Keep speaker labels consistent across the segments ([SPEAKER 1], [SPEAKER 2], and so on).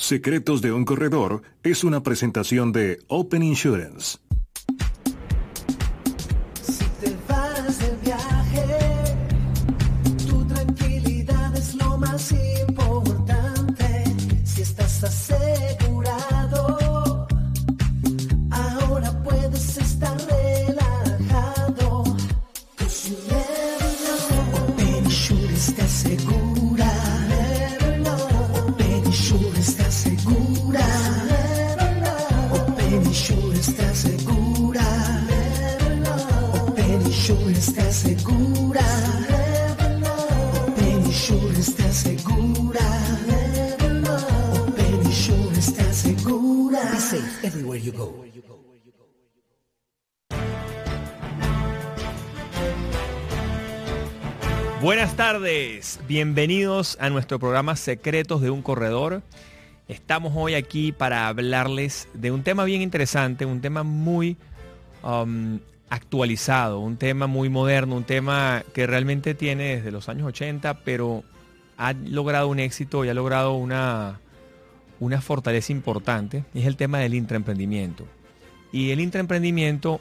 [SPEAKER 1] Secretos de un Corredor es una presentación de Open Insurance.
[SPEAKER 2] Buenas tardes, bienvenidos a nuestro programa Secretos de un Corredor. Estamos hoy aquí para hablarles de un tema bien interesante, un tema muy um, actualizado, un tema muy moderno, un tema que realmente tiene desde los años 80, pero ha logrado un éxito y ha logrado una, una fortaleza importante, es el tema del intraemprendimiento. Y el intraemprendimiento,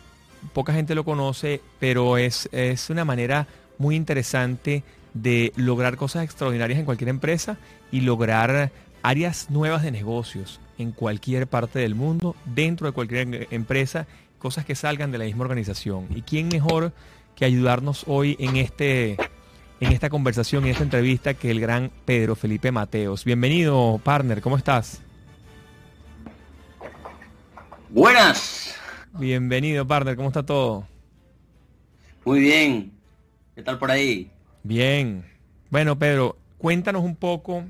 [SPEAKER 2] poca gente lo conoce, pero es, es una manera muy interesante de lograr cosas extraordinarias en cualquier empresa y lograr áreas nuevas de negocios en cualquier parte del mundo, dentro de cualquier empresa, cosas que salgan de la misma organización. ¿Y quién mejor que ayudarnos hoy en, este, en esta conversación, en esta entrevista, que el gran Pedro Felipe Mateos? Bienvenido, partner, ¿cómo estás?
[SPEAKER 3] Buenas.
[SPEAKER 2] Bienvenido, partner, ¿cómo está todo?
[SPEAKER 3] Muy bien. ¿Qué tal por ahí?
[SPEAKER 2] Bien. Bueno, Pedro, cuéntanos un poco,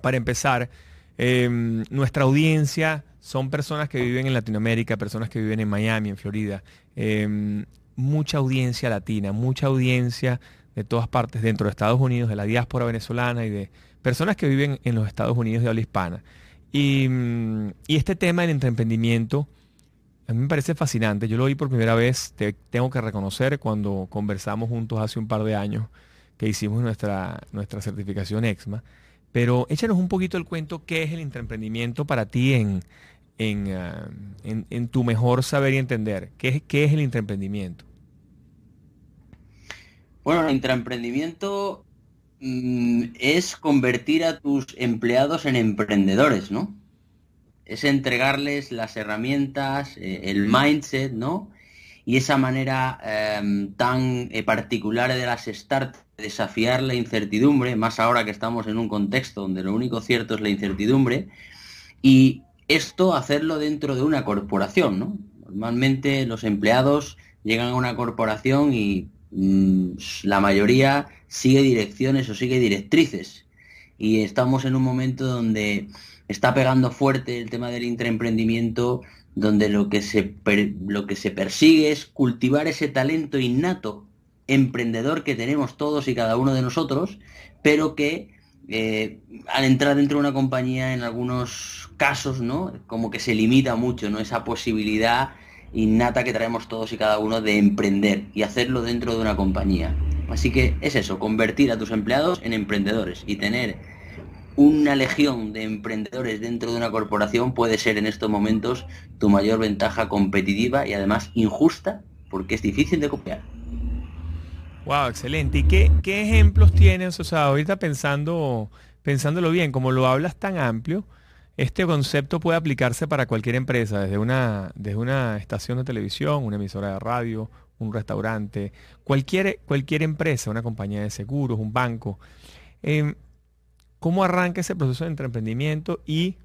[SPEAKER 2] para empezar, eh, nuestra audiencia son personas que viven en Latinoamérica, personas que viven en Miami, en Florida. Eh, mucha audiencia latina, mucha audiencia de todas partes dentro de Estados Unidos, de la diáspora venezolana y de personas que viven en los Estados Unidos de habla hispana. Y, mm, y este tema del emprendimiento a mí me parece fascinante. Yo lo vi por primera vez, te tengo que reconocer, cuando conversamos juntos hace un par de años que hicimos nuestra, nuestra certificación EXMA. Pero échanos un poquito el cuento, ¿qué es el intraemprendimiento para ti en, ah, en- en tu mejor saber y entender? ¿Qué qué es el intraemprendimiento?
[SPEAKER 3] Bueno, el intraemprendimiento mm, es convertir a tus empleados en emprendedores, ¿no? Es entregarles las herramientas, eh, el mindset, ¿no? Y esa manera em, tan eh, particular de las startups, de desafiar la incertidumbre, más ahora que estamos en un contexto donde lo único cierto es la incertidumbre, y esto hacerlo dentro de una corporación, ¿no? Normalmente los empleados llegan a una corporación y la mayoría sigue direcciones o sigue directrices. Y estamos en un momento donde está pegando fuerte el tema del intraemprendimiento, donde lo que se, lo que se persigue es cultivar ese talento innato emprendedor que tenemos todos y cada uno de nosotros, pero que eh, al entrar dentro de una compañía en algunos casos, ¿no? Como que se limita mucho, ¿no? Esa posibilidad innata que traemos todos y cada uno de emprender y hacerlo dentro de una compañía. Así que es eso, convertir a tus empleados en emprendedores y tener una legión de emprendedores dentro de una corporación puede ser en estos momentos tu mayor ventaja competitiva y además injusta porque es difícil de copiar.
[SPEAKER 2] Wow, excelente. ¿Y qué, qué ejemplos tienes? O sea, ahorita pensando, pensándolo bien, como lo hablas tan amplio, este concepto puede aplicarse para cualquier empresa, desde una, desde una estación de televisión, una emisora de radio, un restaurante, cualquier, cualquier empresa, una compañía de seguros, un banco. Em, ¿Cómo arranca ese proceso de emprendimiento? Y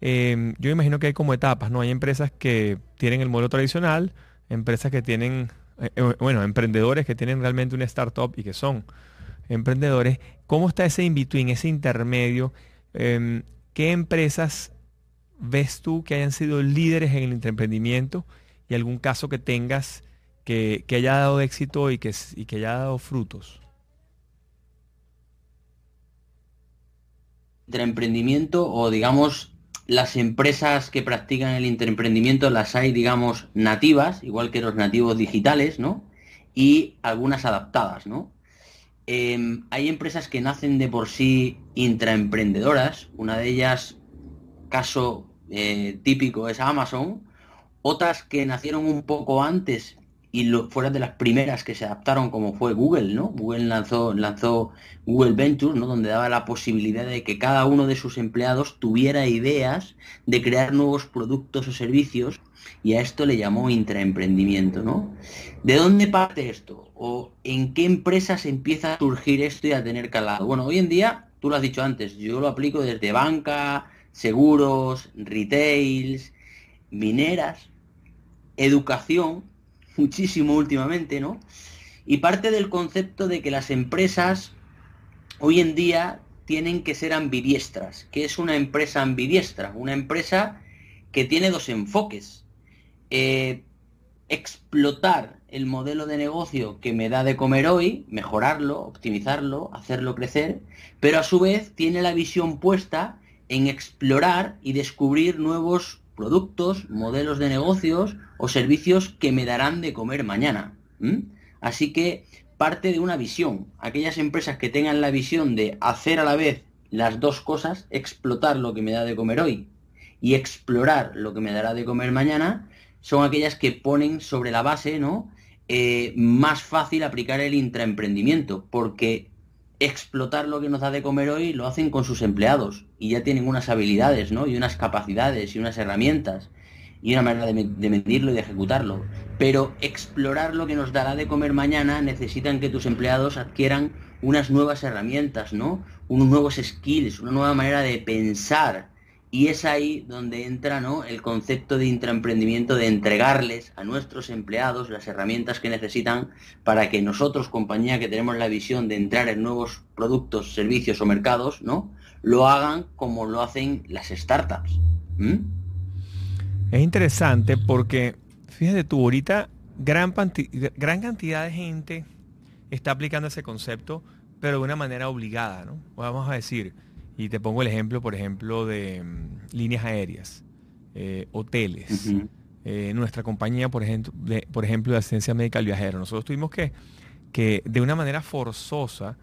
[SPEAKER 2] em, yo imagino que hay como etapas, ¿no? Hay empresas que tienen el modelo tradicional, empresas que tienen, eh, eh, bueno, emprendedores que tienen realmente una startup y que son emprendedores. ¿Cómo está ese in-between, ese intermedio? Em, ¿qué empresas ves tú que hayan sido líderes en el emprendimiento y algún caso que tengas que, haya dado éxito y que, y que haya dado frutos?
[SPEAKER 3] Emprendimiento o digamos las empresas que practican el interemprendimiento las hay, digamos, nativas, igual que los nativos digitales, ¿no? Y algunas adaptadas, ¿no? Em, hay empresas que nacen de por sí intraemprendedoras, una de ellas, caso eh, típico, es Amazon, otras que nacieron un poco antes y lo, de las primeras que se adaptaron como fue Google, ¿no? Google lanzó, lanzó Google Ventures, ¿no? Donde daba la posibilidad de que cada uno de sus empleados tuviera ideas de crear nuevos productos o servicios y a esto le llamó intraemprendimiento, ¿no? ¿De dónde parte esto? ¿O en qué empresas empieza a surgir esto y a tener calado? Bueno, hoy en día, tú lo has dicho antes, yo lo aplico desde banca, seguros, retails, mineras, educación, muchísimo últimamente, ¿no? Y parte del concepto de que las empresas hoy en día tienen que ser ambidiestras. ¿Qué es una empresa ambidiestra? Una empresa que tiene dos enfoques. Eh, explotar el modelo de negocio que me da de comer hoy, mejorarlo, optimizarlo, hacerlo crecer, pero a su vez tiene la visión puesta en explorar y descubrir nuevos productos, modelos de negocios o servicios que me darán de comer mañana. Así que parte de una visión. Aquellas empresas que tengan la visión de hacer a la vez las dos cosas, explotar lo que me da de comer hoy y explorar lo que me dará de comer mañana, son aquellas que ponen sobre la base, ¿no? Eh, más fácil aplicar el intraemprendimiento, porque explotar lo que nos da de comer hoy lo hacen con sus empleados y ya tienen unas habilidades, ¿no? Y unas capacidades y unas herramientas y una manera de, de, medirlo y de ejecutarlo. Pero explorar lo que nos dará de comer mañana necesitan que tus empleados adquieran unas nuevas herramientas, ¿no? Unos nuevos skills, una nueva manera de pensar y es ahí donde entra ¿no? el concepto de intraemprendimiento, de entregarles a nuestros empleados las herramientas que necesitan para que nosotros, compañía que tenemos la visión de entrar en nuevos productos, servicios o mercados, ¿no? lo hagan como lo hacen las startups.
[SPEAKER 2] Es interesante porque, fíjate tú, ahorita gran, gran cantidad de gente está aplicando ese concepto, pero de una manera obligada, ¿no? Vamos a decir, y te pongo el ejemplo, por ejemplo, de mm, líneas aéreas, eh, hoteles. Eh, nuestra compañía, por ejemplo, de, por ejemplo, de asistencia médica al viajero. Nosotros tuvimos que, que, de una manera forzosa,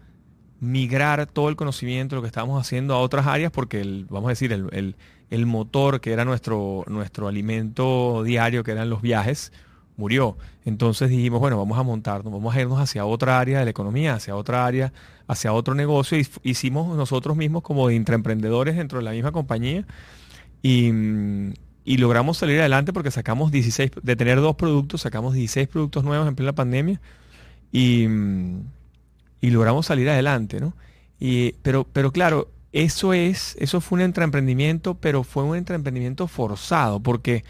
[SPEAKER 2] migrar todo el conocimiento, lo que estábamos haciendo a otras áreas, porque, el, vamos a decir, el, el, motor que era nuestro, nuestro alimento diario, que eran los viajes, murió. Entonces dijimos, bueno, vamos a montarnos, vamos a irnos hacia otra área de la economía, hacia otra área, hacia otro negocio. Y hicimos nosotros mismos como de intraemprendedores dentro de la misma compañía y, logramos salir adelante porque sacamos 16, de tener dos productos, sacamos 16 productos nuevos en plena pandemia y, logramos salir adelante, ¿no? Y, pero, pero claro, eso es, eso fue un intraemprendimiento, pero fue un intraemprendimiento forzado porque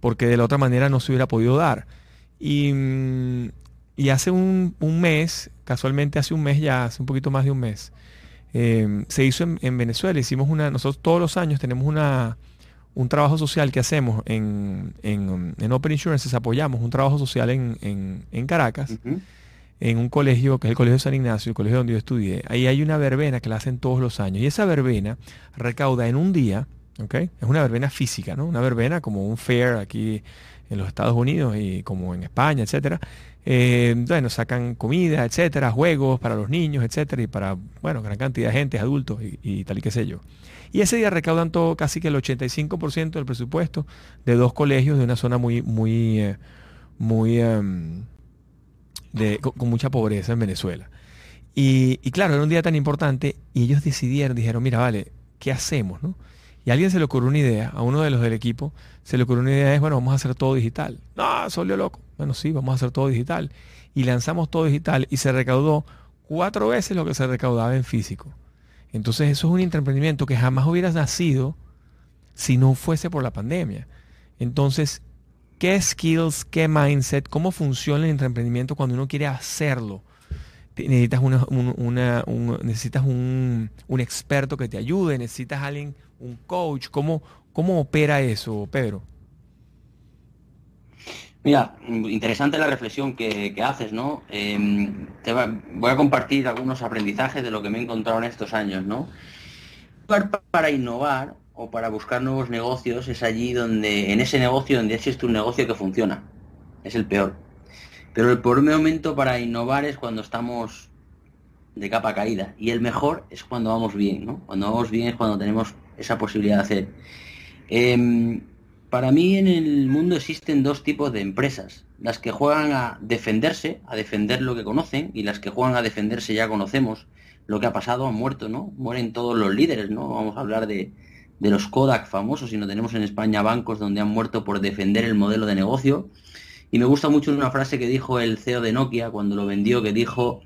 [SPEAKER 2] porque de la otra manera no se hubiera podido dar. Y, mm, hace un, mes, casualmente hace un mes ya, hace un poquito más de un mes, em, se hizo en, Venezuela. Hicimos una, nosotros todos los años tenemos una, un trabajo social que hacemos en, en, Open Insurances, apoyamos un trabajo social en, Caracas, en un colegio que es el Colegio de San Ignacio, el colegio donde yo estudié. Ahí hay una verbena que la hacen todos los años. Y esa verbena recauda en un día es una verbena física, ¿no? Una verbena como un fair aquí en los Estados Unidos y como en España, etcétera. Eh, bueno, sacan comida, etcétera, juegos para los niños, etcétera, y para, bueno, gran cantidad de gente, adultos y, tal y qué sé yo. Y ese día recaudan todo, casi que el 85% del presupuesto de dos colegios de una zona muy, muy, eh, muy, em, con, mucha pobreza en Venezuela. Y, y, claro, era un día tan importante y ellos decidieron, dijeron, mira, vale, ¿qué hacemos? No? Y a alguien se le ocurrió una idea, a uno de los del equipo, se le ocurrió una idea, es, bueno, vamos a hacer todo digital. No, salió loco. Bueno, sí, vamos a hacer todo digital. Y lanzamos todo digital y se recaudó cuatro veces lo que se recaudaba en físico. Entonces eso es un emprendimiento que jamás hubiera nacido si no fuese por la pandemia. Entonces, ¿qué skills, qué mindset, cómo funciona el emprendimiento cuando uno quiere hacerlo? necesitas, una, un, necesitas un, experto que te ayude, necesitas alguien, un coach? ¿Cómo, cómo opera eso, Pedro?
[SPEAKER 3] Mira, interesante la reflexión que, haces, ¿no? Em, te voy a compartir algunos aprendizajes de lo que me he encontrado en estos años, ¿no? Para innovar o para buscar nuevos negocios es allí donde, en ese negocio donde existe un negocio que funciona. Es el peor. Pero el peor momento para innovar es cuando estamos de capa caída. Y el mejor es cuando vamos bien, ¿no? Cuando vamos bien es cuando tenemos esa posibilidad de hacer. Em, para mí en el mundo existen dos tipos de empresas. Las que juegan a defenderse, a defender lo que conocen, y las que juegan a defenderse ya conocemos lo que ha pasado, han muerto, ¿no? Mueren todos los líderes, ¿no? Vamos a hablar de, de los Kodak famosos y no tenemos en España bancos donde han muerto por defender el modelo de negocio. Y me gusta mucho una frase que dijo el CEO de Nokia cuando lo vendió, que dijo,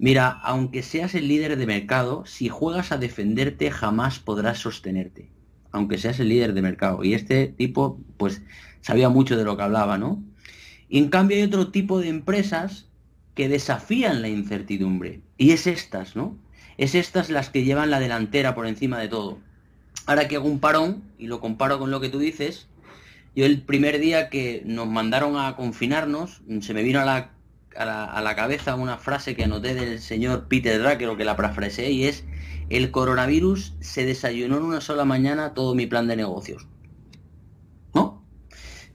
[SPEAKER 3] mira, aunque seas el líder de mercado, si juegas a defenderte jamás podrás sostenerte aunque seas el líder de mercado. Y este tipo, pues, sabía mucho de lo que hablaba, ¿no? Y en cambio hay otro tipo de empresas que desafían la incertidumbre. Y es estas, ¿no? Es estas las que llevan la delantera por encima de todo. Ahora que hago un parón, y lo comparo con lo que tú dices, yo el primer día que nos mandaron a confinarnos, se me vino a la, a la, cabeza una frase que anoté del señor Peter Drucker, que la parafraseé, y es el coronavirus se desayunó en una sola mañana todo mi plan de negocios. ¿No?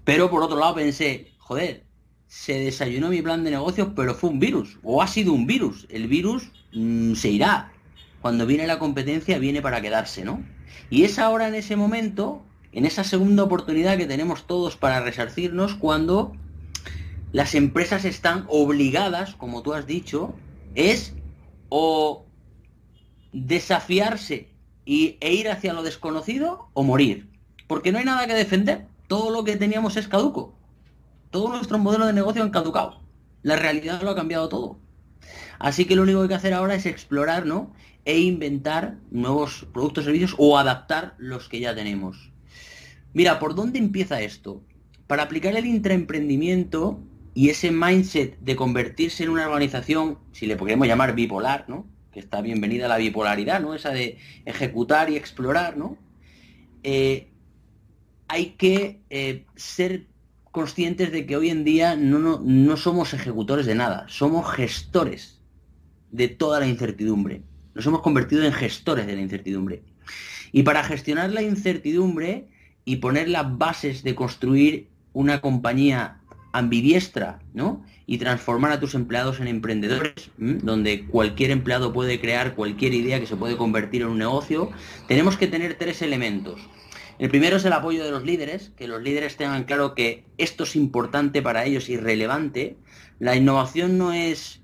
[SPEAKER 3] Pero por otro lado pensé, joder, se desayunó mi plan de negocios, pero fue un virus, o ha sido un virus. El virus mm, se irá. Cuando viene la competencia, viene para quedarse, ¿no? Y es ahora en ese momento, en esa segunda oportunidad que tenemos todos para resarcirnos, cuando las empresas están obligadas, como tú has dicho, es o desafiarse y, e ir hacia lo desconocido o morir. Porque no hay nada que defender. Todo lo que teníamos es caduco. Todo nuestro modelo de negocio han caducado. La realidad lo ha cambiado todo. Así que lo único que hay que hacer ahora es explorar, ¿no? E inventar nuevos productos y servicios o adaptar los que ya tenemos. Mira, ¿por dónde empieza esto? Para aplicar el intraemprendimiento y ese mindset de convertirse en una organización, si le podemos llamar bipolar, ¿no? que está bienvenida la bipolaridad, ¿no? Esa de ejecutar y explorar, ¿no? Eh, hay que eh, ser conscientes de que hoy en día no, no, somos ejecutores de nada, somos gestores de toda la incertidumbre. Nos hemos convertido en gestores de la incertidumbre. Y para gestionar la incertidumbre y poner las bases de construir una compañía ambidiestra, ¿no? y transformar a tus empleados en emprendedores, donde cualquier empleado puede crear cualquier idea que se puede convertir en un negocio, tenemos que tener tres elementos. El primero es el apoyo de los líderes, que los líderes tengan claro que esto es importante para ellos y relevante. La innovación no es,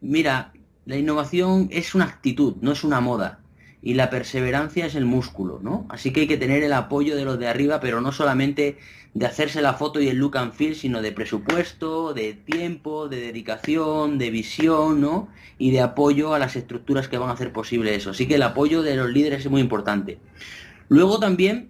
[SPEAKER 3] mira, la innovación es una actitud, no es una moda y la perseverancia es el músculo, ¿no? Así que hay que tener el apoyo de los de arriba, pero no solamente de hacerse la foto y el look and feel, sino de presupuesto, de tiempo, de dedicación, de visión, ¿no? Y de apoyo a las estructuras que van a hacer posible eso. Así que el apoyo de los líderes es muy importante. Luego también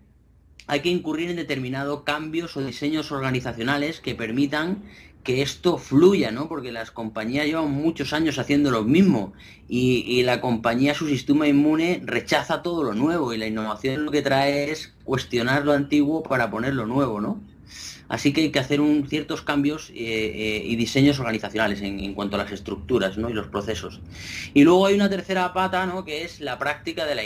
[SPEAKER 3] hay que incurrir en determinados cambios o diseños organizacionales que permitan que esto fluya, ¿no? Porque las compañías llevan muchos años haciendo lo mismo y, la compañía, su sistema inmune, rechaza todo lo nuevo y la innovación lo que trae es cuestionar lo antiguo para poner lo nuevo, ¿no? Así que hay que hacer ciertos cambios eh, eh, y diseños organizacionales en, cuanto a las estructuras ¿no? y los procesos. Y luego hay una tercera pata ¿no? que es la práctica de la,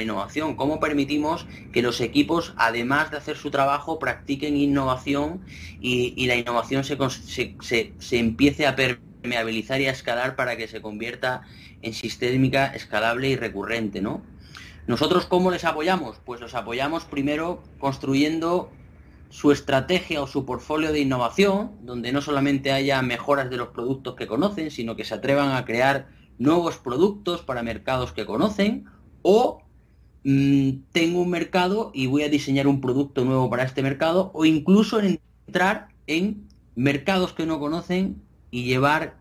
[SPEAKER 3] innovación. Cómo permitimos que los equipos, además de hacer su trabajo, practiquen innovación y, la innovación se, se, se empiece a permeabilizar y a escalar para que se convierta en sistémica, escalable y recurrente. ¿no? ¿Nosotros cómo les apoyamos? Pues los apoyamos primero construyendo su estrategia o su portfolio de innovación, donde no solamente haya mejoras de los productos que conocen, sino que se atrevan a crear nuevos productos para mercados que conocen, o mm, tengo un mercado y voy a diseñar un producto nuevo para este mercado, o incluso entrar en mercados que no conocen y llevar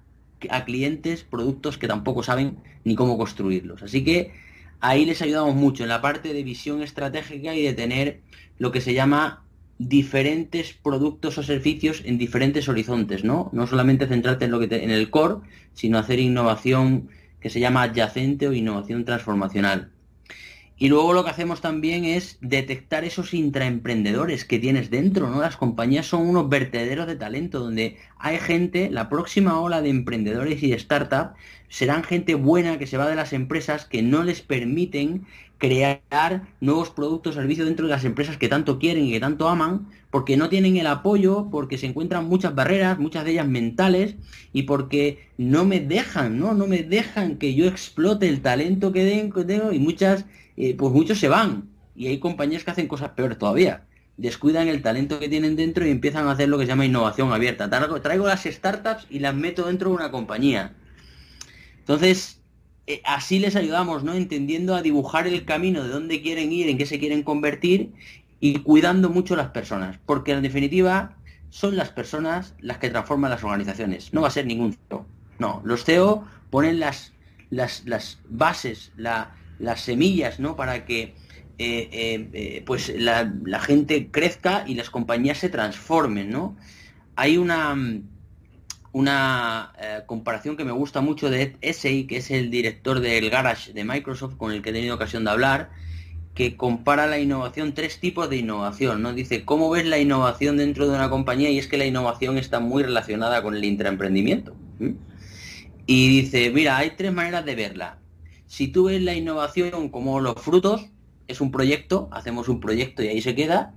[SPEAKER 3] a clientes productos que tampoco saben ni cómo construirlos. Así que ahí les ayudamos mucho en la parte de visión estratégica y de tener lo que se llama diferentes productos o servicios en diferentes horizontes, ¿no? No solamente centrarte en lo que en el core, sino hacer innovación que se llama adyacente o innovación transformacional. Y luego lo que hacemos también es detectar esos intraemprendedores que tienes dentro, ¿no? Las compañías son unos vertederos de talento donde hay gente, la próxima ola de emprendedores y de startup serán gente buena que se va de las empresas que no les permiten crear nuevos productos o servicios dentro de las empresas que tanto quieren y que tanto aman, porque no tienen el apoyo, porque se encuentran muchas barreras, muchas de ellas mentales, y porque no me dejan, ¿no? No me dejan que yo explote el talento que tengo, y muchas, pues muchos se van. Y hay compañías que hacen cosas peores todavía. Descuidan el talento que tienen dentro y empiezan a hacer lo que se llama innovación abierta. Traigo las startups y las meto dentro de una compañía. Entonces, eh, así les ayudamos, ¿no? Entendiendo a dibujar el camino de dónde quieren ir, en qué se quieren convertir y cuidando mucho las personas, porque en definitiva son las personas las que transforman las organizaciones, no va a ser ningún CEO. No, los CEO ponen las, las, bases, las semillas, ¿no? Para que eh, eh, pues la, la, gente crezca y las compañías se transformen, ¿no? Hay una una eh, comparación que me gusta mucho de Ed Essay, que es el director del Garage de Microsoft, con el que he tenido ocasión de hablar, que compara la innovación, tres tipos de innovación, ¿no? Dice, ¿cómo ves la innovación dentro de una compañía? Y es que la innovación está muy relacionada con el intraemprendimiento. Y dice, mira, hay tres maneras de verla. Si tú ves la innovación como los frutos, es un proyecto, hacemos un proyecto y ahí se queda.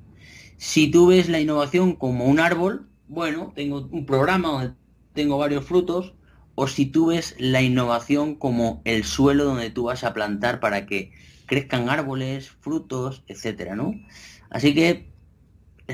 [SPEAKER 3] Si tú ves la innovación como un árbol, bueno, tengo un programa donde tengo varios frutos, o si tú ves la innovación como el suelo donde tú vas a plantar para que crezcan árboles, frutos, etcétera, ¿no? Así que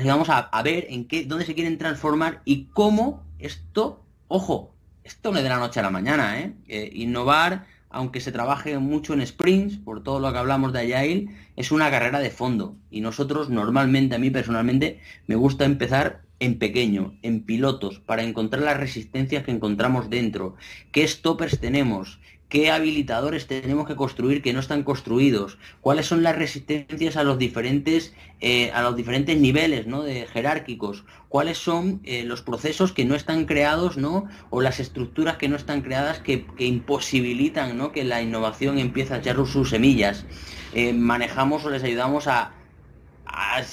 [SPEAKER 3] vamos a, ver en qué, dónde se quieren transformar y cómo esto, ojo, esto no es de la noche a la mañana, ¿eh? eh innovar, aunque se trabaje mucho en sprints, por todo lo que hablamos de Agile, es una carrera de fondo. Y nosotros normalmente, a mí personalmente, me gusta empezar en pequeño, en pilotos, para encontrar las resistencias que encontramos dentro, qué stoppers tenemos, qué habilitadores tenemos que construir que no están construidos, cuáles son las resistencias a los diferentes, eh, a los diferentes niveles ¿no? de jerárquicos, cuáles son eh, los procesos que no están creados, ¿no? O las estructuras que no están creadas que, imposibilitan ¿no? que la innovación empiece a echar sus semillas. Eh, manejamos o les ayudamos a a,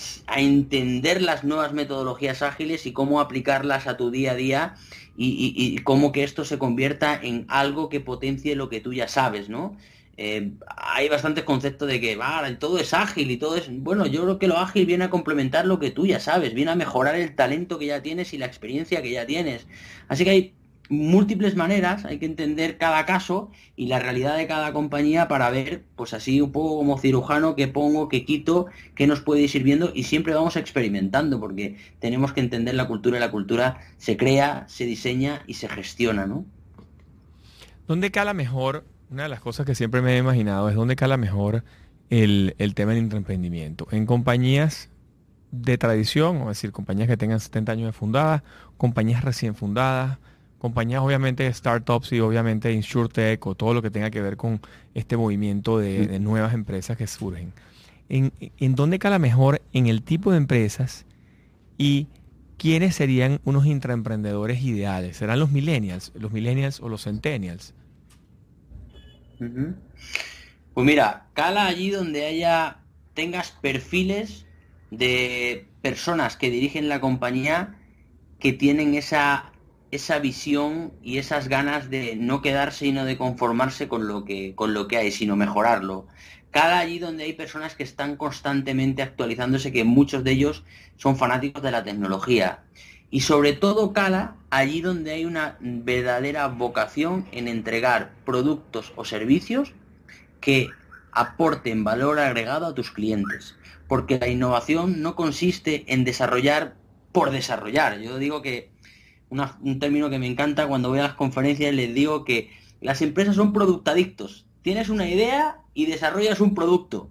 [SPEAKER 3] entender las nuevas metodologías ágiles y cómo aplicarlas a tu día a día y, cómo que esto se convierta en algo que potencie lo que tú ya sabes, ¿no? Eh, hay bastantes conceptos de que vale, todo es ágil y todo es... Bueno, yo creo que lo ágil viene a complementar lo que tú ya sabes, viene a mejorar el talento que ya tienes y la experiencia que ya tienes. Así que hay múltiples maneras, hay que entender cada caso y la realidad de cada compañía para ver, pues así un poco como cirujano, qué pongo, qué quito, qué nos puede ir sirviendo y siempre vamos experimentando porque tenemos que entender la cultura y la cultura se crea, se diseña y se gestiona, ¿no?
[SPEAKER 2] ¿Dónde cala mejor? Una de las cosas que siempre me he imaginado es dónde cala mejor el, el tema del emprendimiento. En compañías de tradición, es decir, compañías que tengan 70 años de fundadas, compañías recién fundadas, compañías obviamente startups y obviamente InsurTech o todo lo que tenga que ver con este movimiento de, nuevas empresas que surgen. ¿En, ¿En, dónde cala mejor en el tipo de empresas y quiénes serían unos intraemprendedores ideales? ¿Serán los millennials, los millennials o los centennials?
[SPEAKER 3] Pues mira, cala allí donde haya, tengas perfiles de personas que dirigen la compañía que tienen esa esa visión y esas ganas de no quedarse y no de conformarse con lo que, con lo que hay, sino mejorarlo. Cada allí donde hay personas que están constantemente actualizándose, que muchos de ellos son fanáticos de la tecnología. Y sobre todo cala allí donde hay una verdadera vocación en entregar productos o servicios que aporten valor agregado a tus clientes. Porque la innovación no consiste en desarrollar por desarrollar. Yo digo que un término que me encanta cuando voy a las conferencias, les digo que las empresas son productadictos. Tienes una idea y desarrollas un producto.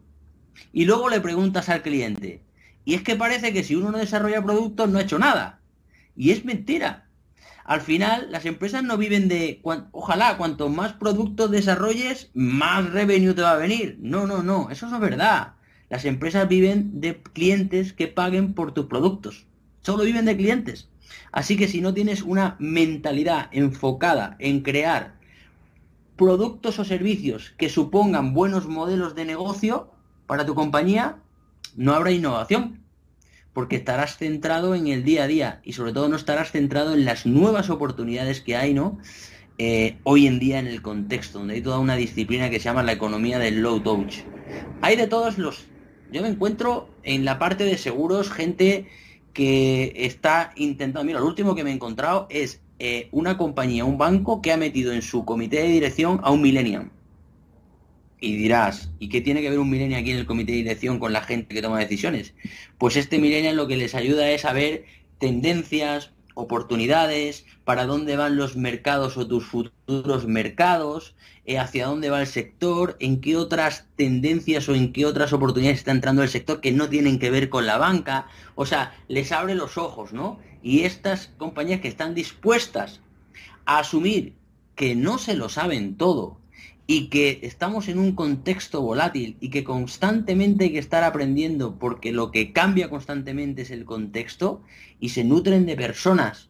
[SPEAKER 3] Y luego le preguntas al cliente. Y es que parece que si uno no desarrolla productos no ha hecho nada. Y es mentira. Al final, las empresas no viven de... Ojalá, cuanto más productos desarrolles, más revenue te va a venir. No, no, no. Eso no es verdad. Las empresas viven de clientes que paguen por tus productos. Solo viven de clientes. Así que si no tienes una mentalidad enfocada en crear productos o servicios que supongan buenos modelos de negocio, para tu compañía, no habrá innovación, porque estarás centrado en el día a día y sobre todo no estarás centrado en las nuevas oportunidades que hay, ¿no? Eh, hoy en día en el contexto, donde hay toda una disciplina que se llama la economía del low touch. Hay de todos los... Yo me encuentro en la parte de seguros gente que está intentando... Mira, lo último que me he encontrado es eh, una compañía, un banco que ha metido en su comité de dirección a un millennial. Y dirás, ¿y qué tiene que ver un millennial aquí en el comité de dirección con la gente que toma decisiones? Pues este millennial lo que les ayuda es a ver tendencias, oportunidades, para dónde van los mercados o tus futuros mercados, eh, hacia dónde va el sector, en qué otras tendencias o en qué otras oportunidades está entrando el sector que no tienen que ver con la banca. O sea, les abre los ojos, ¿no? Y estas compañías que están dispuestas a asumir que no se lo saben todo y que estamos en un contexto volátil y que constantemente hay que estar aprendiendo porque lo que cambia constantemente es el contexto y se nutren de personas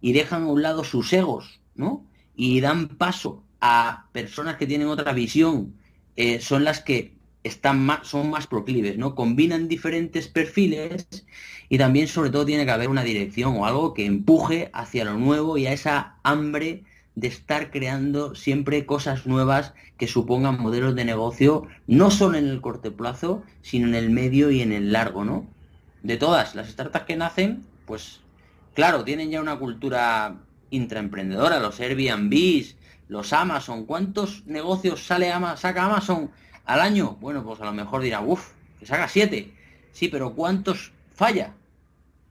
[SPEAKER 3] y dejan a un lado sus egos, ¿no? Y dan paso a personas que tienen otra visión, eh, son las que están más, son más proclives, ¿no? Combinan diferentes perfiles y también sobre todo tiene que haber una dirección o algo que empuje hacia lo nuevo y a esa hambre de estar creando siempre cosas nuevas que supongan modelos de negocio, no solo en el corto plazo, sino en el medio y en el largo, ¿no? De todas las startups que nacen, pues claro, tienen ya una cultura intraemprendedora, los Airbnbs, los Amazon, ¿cuántos negocios sale saca Amazon al año? Bueno, pues a lo mejor dirá, uff, que saca siete. Sí, pero ¿cuántos falla?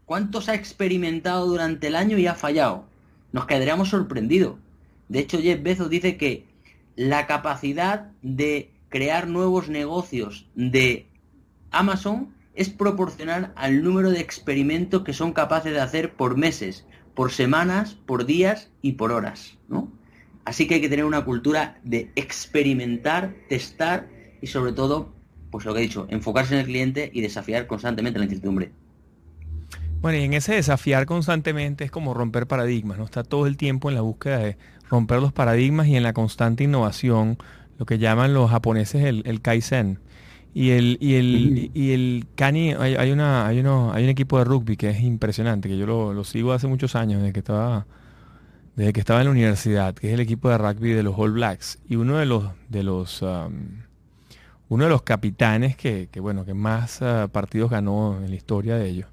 [SPEAKER 3] ¿Cuántos ha experimentado durante el año y ha fallado? Nos quedaríamos sorprendidos. De hecho, Jeff Bezos dice que la capacidad de crear nuevos negocios de Amazon es proporcional al número de experimentos que son capaces de hacer por meses, por semanas, por días y por horas, ¿no? Así que hay que tener una cultura de experimentar, testar y sobre todo, pues lo que he dicho, enfocarse en el cliente y desafiar constantemente la incertidumbre.
[SPEAKER 2] Bueno, y en ese desafiar constantemente es como romper paradigmas, ¿no? Está todo el tiempo en la búsqueda de romper los paradigmas y en la constante innovación, lo que llaman los japoneses el, el Kaizen. Y el, y el, y el Kani, hay, una, hay, uno, hay un equipo de rugby que es impresionante, que yo lo, sigo hace muchos años, desde que estaba desde que estaba en la universidad, que es el equipo de rugby de los All Blacks. Y uno de los, de los um, uno de los capitanes que, bueno, que más uh, partidos ganó en la historia de ellos.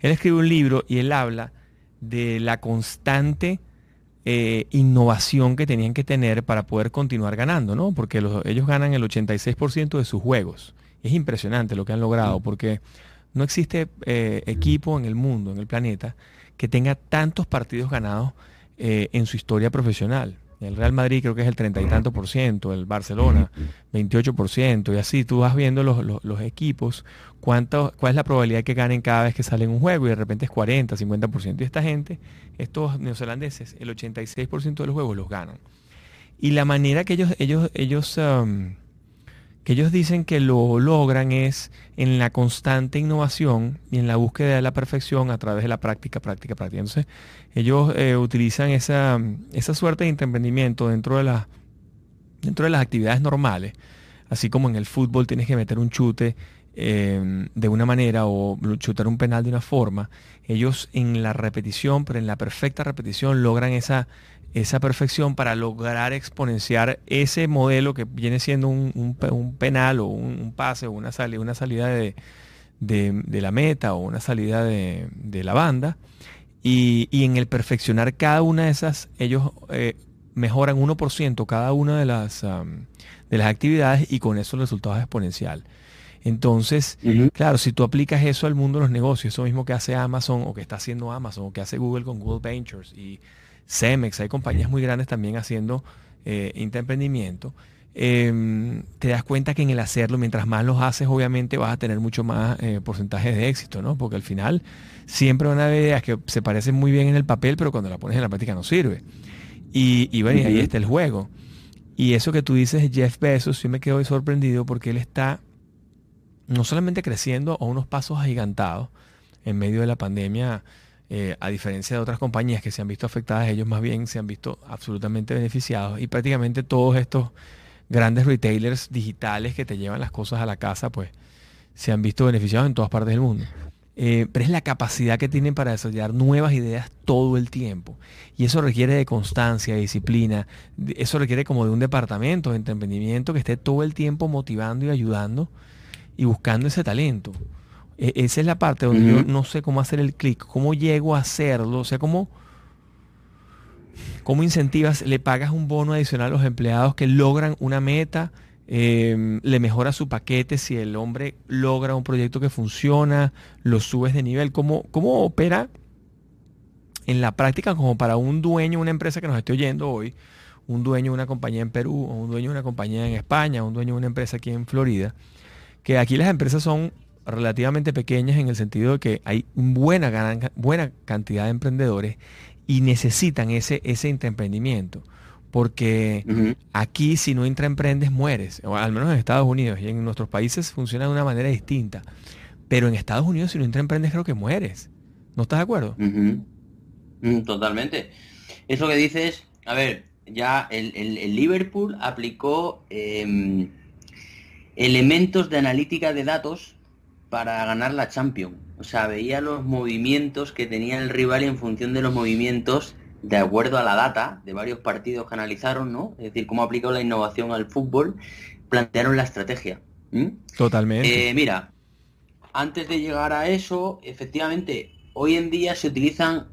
[SPEAKER 2] Él escribe un libro y él habla de la constante eh, innovación que tenían que tener para poder continuar ganando, ¿no? Porque ellos ganan el 86% de sus juegos. Es impresionante lo que han logrado, porque no existe eh, equipo en el mundo, en el planeta, que tenga tantos partidos ganados eh, en su historia profesional. El Real Madrid creo que es el treinta y tanto por ciento, el Barcelona 28 por ciento, y así tú vas viendo los, equipos, cuánto, cuál es la probabilidad que ganen cada vez que salen un juego, y de repente es 40, 50 por ciento. Y esta gente, estos neozelandeses, el 86 por ciento de los juegos los ganan. Y la manera que ellos, ellos, ellos um, que ellos dicen que lo logran es en la constante innovación y en la búsqueda de la perfección a través de la práctica, práctica, práctica. Entonces, ellos eh, utilizan esa, esa, suerte de emprendimiento dentro de, dentro de las actividades normales, así como en el fútbol tienes que meter un chute eh, de una manera o chutar un penal de una forma, ellos en la repetición, pero en la perfecta repetición, logran esa esa perfección para lograr exponenciar ese modelo que viene siendo un, penal o un, pase o una, salida, una salida de, la meta o una salida de, la banda. Y, en el perfeccionar cada una de esas, ellos eh, mejoran 1% cada una de las, de las actividades y con eso el resultado es exponencial. Entonces, claro, si tú aplicas eso al mundo de los negocios, eso mismo que hace Amazon o que está haciendo Amazon o que hace Google con Google Ventures y Cemex, hay compañías muy grandes también haciendo eh, intraemprendimiento. Em, te das cuenta que en el hacerlo, mientras más los haces, obviamente vas a tener mucho más eh, porcentaje de éxito, ¿no? Porque al final siempre van a haber ideas que se parecen muy bien en el papel, pero cuando la pones en la práctica no sirve. Y, bueno, y ahí está el juego. Y eso que tú dices, Jeff Bezos, sí me quedo sorprendido porque él está no solamente creciendo a unos pasos agigantados en medio de la pandemia eh, a diferencia de otras compañías que se han visto afectadas, ellos más bien se han visto absolutamente beneficiados y prácticamente todos estos grandes retailers digitales que te llevan las cosas a la casa, pues se han visto beneficiados en todas partes del mundo. Eh, pero es la capacidad que tienen para desarrollar nuevas ideas todo el tiempo. Y eso requiere de constancia, de disciplina. Eso requiere como de un departamento de emprendimiento que esté todo el tiempo motivando y ayudando y buscando ese talento. E, esa es la parte donde yo no sé cómo hacer el clic, cómo llego a hacerlo, o sea, cómo, cómo incentivas, le pagas un bono adicional a los empleados que logran una meta Em, le mejora su paquete si el hombre logra un proyecto que funciona, lo subes de nivel. ¿Cómo, cómo opera en la práctica como para un dueño, una empresa que nos esté oyendo hoy, un dueño de una compañía en Perú, o un dueño de una compañía en España, un dueño de una empresa aquí en Florida? Que aquí las empresas son relativamente pequeñas en el sentido de que hay buena, buena cantidad de emprendedores y necesitan ese, ese emprendimiento porque aquí si no intraemprendes mueres, o al menos en Estados Unidos y en nuestros países funciona de una manera distinta. Pero en Estados Unidos si no intraemprendes creo que mueres. ¿No estás de acuerdo?
[SPEAKER 3] Mm, totalmente. Eso que dices, a ver, ya el, Liverpool aplicó em, elementos de analítica de datos para ganar la Champions. O sea, veía los movimientos que tenía el rival en función de los movimientos de acuerdo a la data de varios partidos que analizaron, ¿no? Es decir, cómo aplicó la innovación al fútbol, plantearon la estrategia.
[SPEAKER 2] Totalmente.
[SPEAKER 3] Eh, mira, antes de llegar a eso, efectivamente, hoy en día se utilizan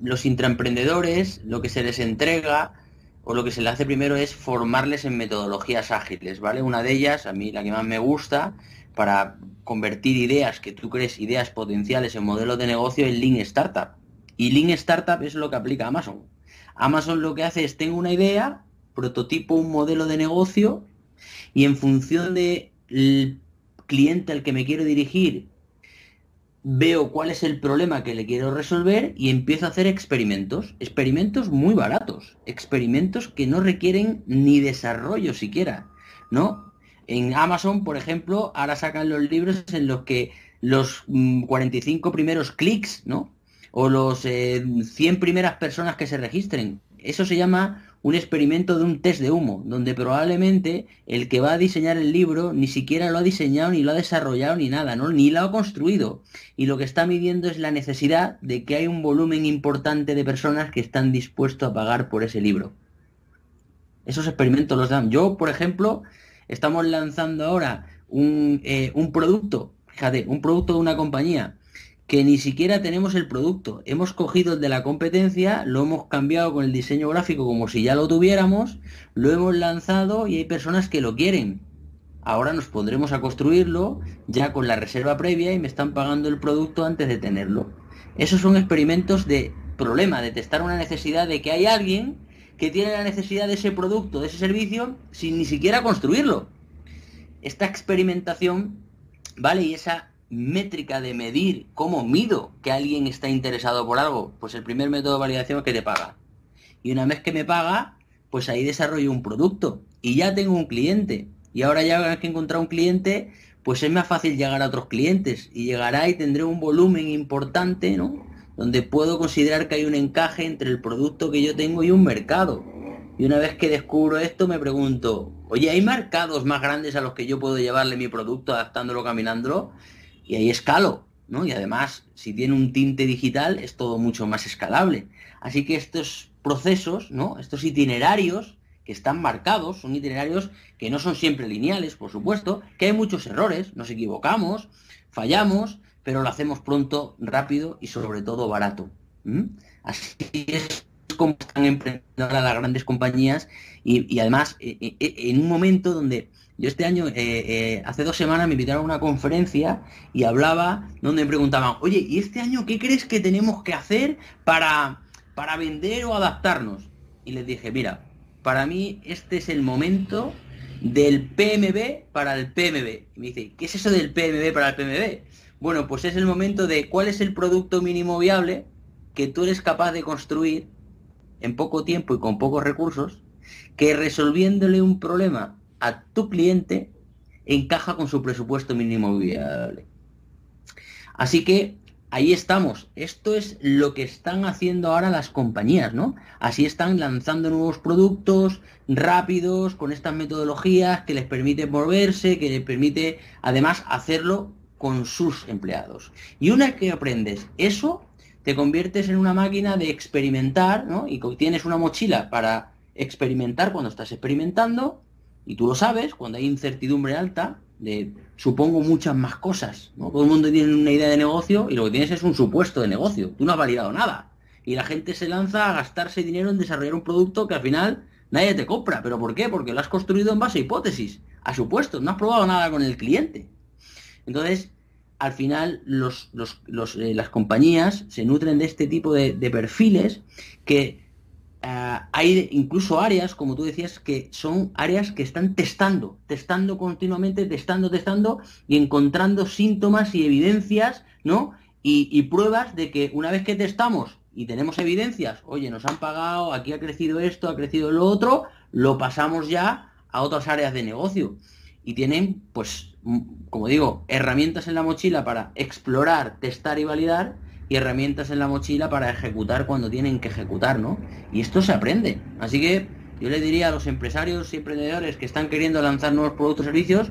[SPEAKER 3] los intraemprendedores, lo que se les entrega o lo que se les hace primero es formarles en metodologías ágiles, ¿vale? Una de ellas, a mí la que más me gusta, para convertir ideas que tú crees ideas potenciales en modelos de negocio, es Lean Startup. Y Lean Startup es lo que aplica Amazon. Amazon lo que hace es, tengo una idea, prototipo un modelo de negocio y en función del cliente al que me quiero dirigir, veo cuál es el problema que le quiero resolver y empiezo a hacer experimentos. Experimentos muy baratos. Experimentos que no requieren ni desarrollo siquiera. ¿No? En Amazon, por ejemplo, ahora sacan los libros en los que los 45 mm, primeros clics, ¿no? o los 100 eh, primeras personas que se registren. Eso se llama un experimento de un test de humo, donde probablemente el que va a diseñar el libro ni siquiera lo ha diseñado, ni lo ha desarrollado, ni nada, ¿no? Ni lo ha construido. Y lo que está midiendo es la necesidad de que hay un volumen importante de personas que están dispuestos a pagar por ese libro. Esos experimentos los dan. Yo, por ejemplo, estamos lanzando ahora un, eh, un producto, fíjate, un producto de una compañía que ni siquiera tenemos el producto. Hemos cogido el de la competencia, lo hemos cambiado con el diseño gráfico como si ya lo tuviéramos, lo hemos lanzado y hay personas que lo quieren. Ahora nos pondremos a construirlo ya con la reserva previa y me están pagando el producto antes de tenerlo. Esos son experimentos de problema, de testar una necesidad de que hay alguien que tiene la necesidad de ese producto, de ese servicio, sin ni siquiera construirlo. Esta experimentación, ¿vale? Y esa métrica de medir cómo mido que alguien está interesado por algo, pues el primer método de validación es que te paga. Y una vez que me paga, pues ahí desarrollo un producto y ya tengo un cliente. Y ahora ya que encontrar un cliente, pues es más fácil llegar a otros clientes y llegará y tendré un volumen importante, ¿no? Donde puedo considerar que hay un encaje entre el producto que yo tengo y un mercado. Y una vez que descubro esto, me pregunto, oye, ¿hay mercados más grandes a los que yo puedo llevarle mi producto adaptándolo, caminándolo? y ahí escalo, ¿no? Y además, si tiene un tinte digital, es todo mucho más escalable. Así que estos procesos, ¿no? Estos itinerarios que están marcados, son itinerarios que no son siempre lineales, por supuesto, que hay muchos errores, nos equivocamos, fallamos, pero lo hacemos pronto, rápido y sobre todo barato. Así es como están emprendiendo las grandes compañías y, además e, e, e, en un momento donde yo este año, eh, eh, hace dos semanas me invitaron a una conferencia y hablaba donde me preguntaban, oye, ¿y este año qué crees que tenemos que hacer para, para vender o adaptarnos? Y les dije, mira, para mí este es el momento del PMB para el PMB. Y me dice, ¿qué es eso del PMB para el PMB? Bueno, pues es el momento de cuál es el producto mínimo viable que tú eres capaz de construir en poco tiempo y con pocos recursos, que resolviéndole un problema a tu cliente encaja con su presupuesto mínimo viable. Así que ahí estamos. Esto es lo que están haciendo ahora las compañías, ¿no? Así están lanzando nuevos productos rápidos, con estas metodologías que les permite moverse, que les permite además hacerlo con sus empleados. Y una vez que aprendes eso, te conviertes en una máquina de experimentar, ¿no? Y tienes una mochila para experimentar cuando estás experimentando, y tú lo sabes, cuando hay incertidumbre alta, de supongo muchas más cosas. ¿no? Todo el mundo tiene una idea de negocio y lo que tienes es un supuesto de negocio. Tú no has validado nada. Y la gente se lanza a gastarse dinero en desarrollar un producto que al final nadie te compra. ¿Pero por qué? Porque lo has construido en base a hipótesis, a supuestos. No has probado nada con el cliente. Entonces, al final eh, las compañías se nutren de este tipo de, perfiles que eh, hay incluso áreas, como tú decías, que son áreas que están testando, testando continuamente, testando, testando y encontrando síntomas y evidencias, ¿no? Y, pruebas de que una vez que testamos y tenemos evidencias, oye, nos han pagado, aquí ha crecido esto, ha crecido lo otro, lo pasamos ya a otras áreas de negocio. Y tienen, pues, como digo, herramientas en la mochila para explorar, testar y validar y herramientas en la mochila para ejecutar cuando tienen que ejecutar, ¿no? Y esto se aprende. Así que yo le diría a los empresarios y emprendedores que están queriendo lanzar nuevos productos o servicios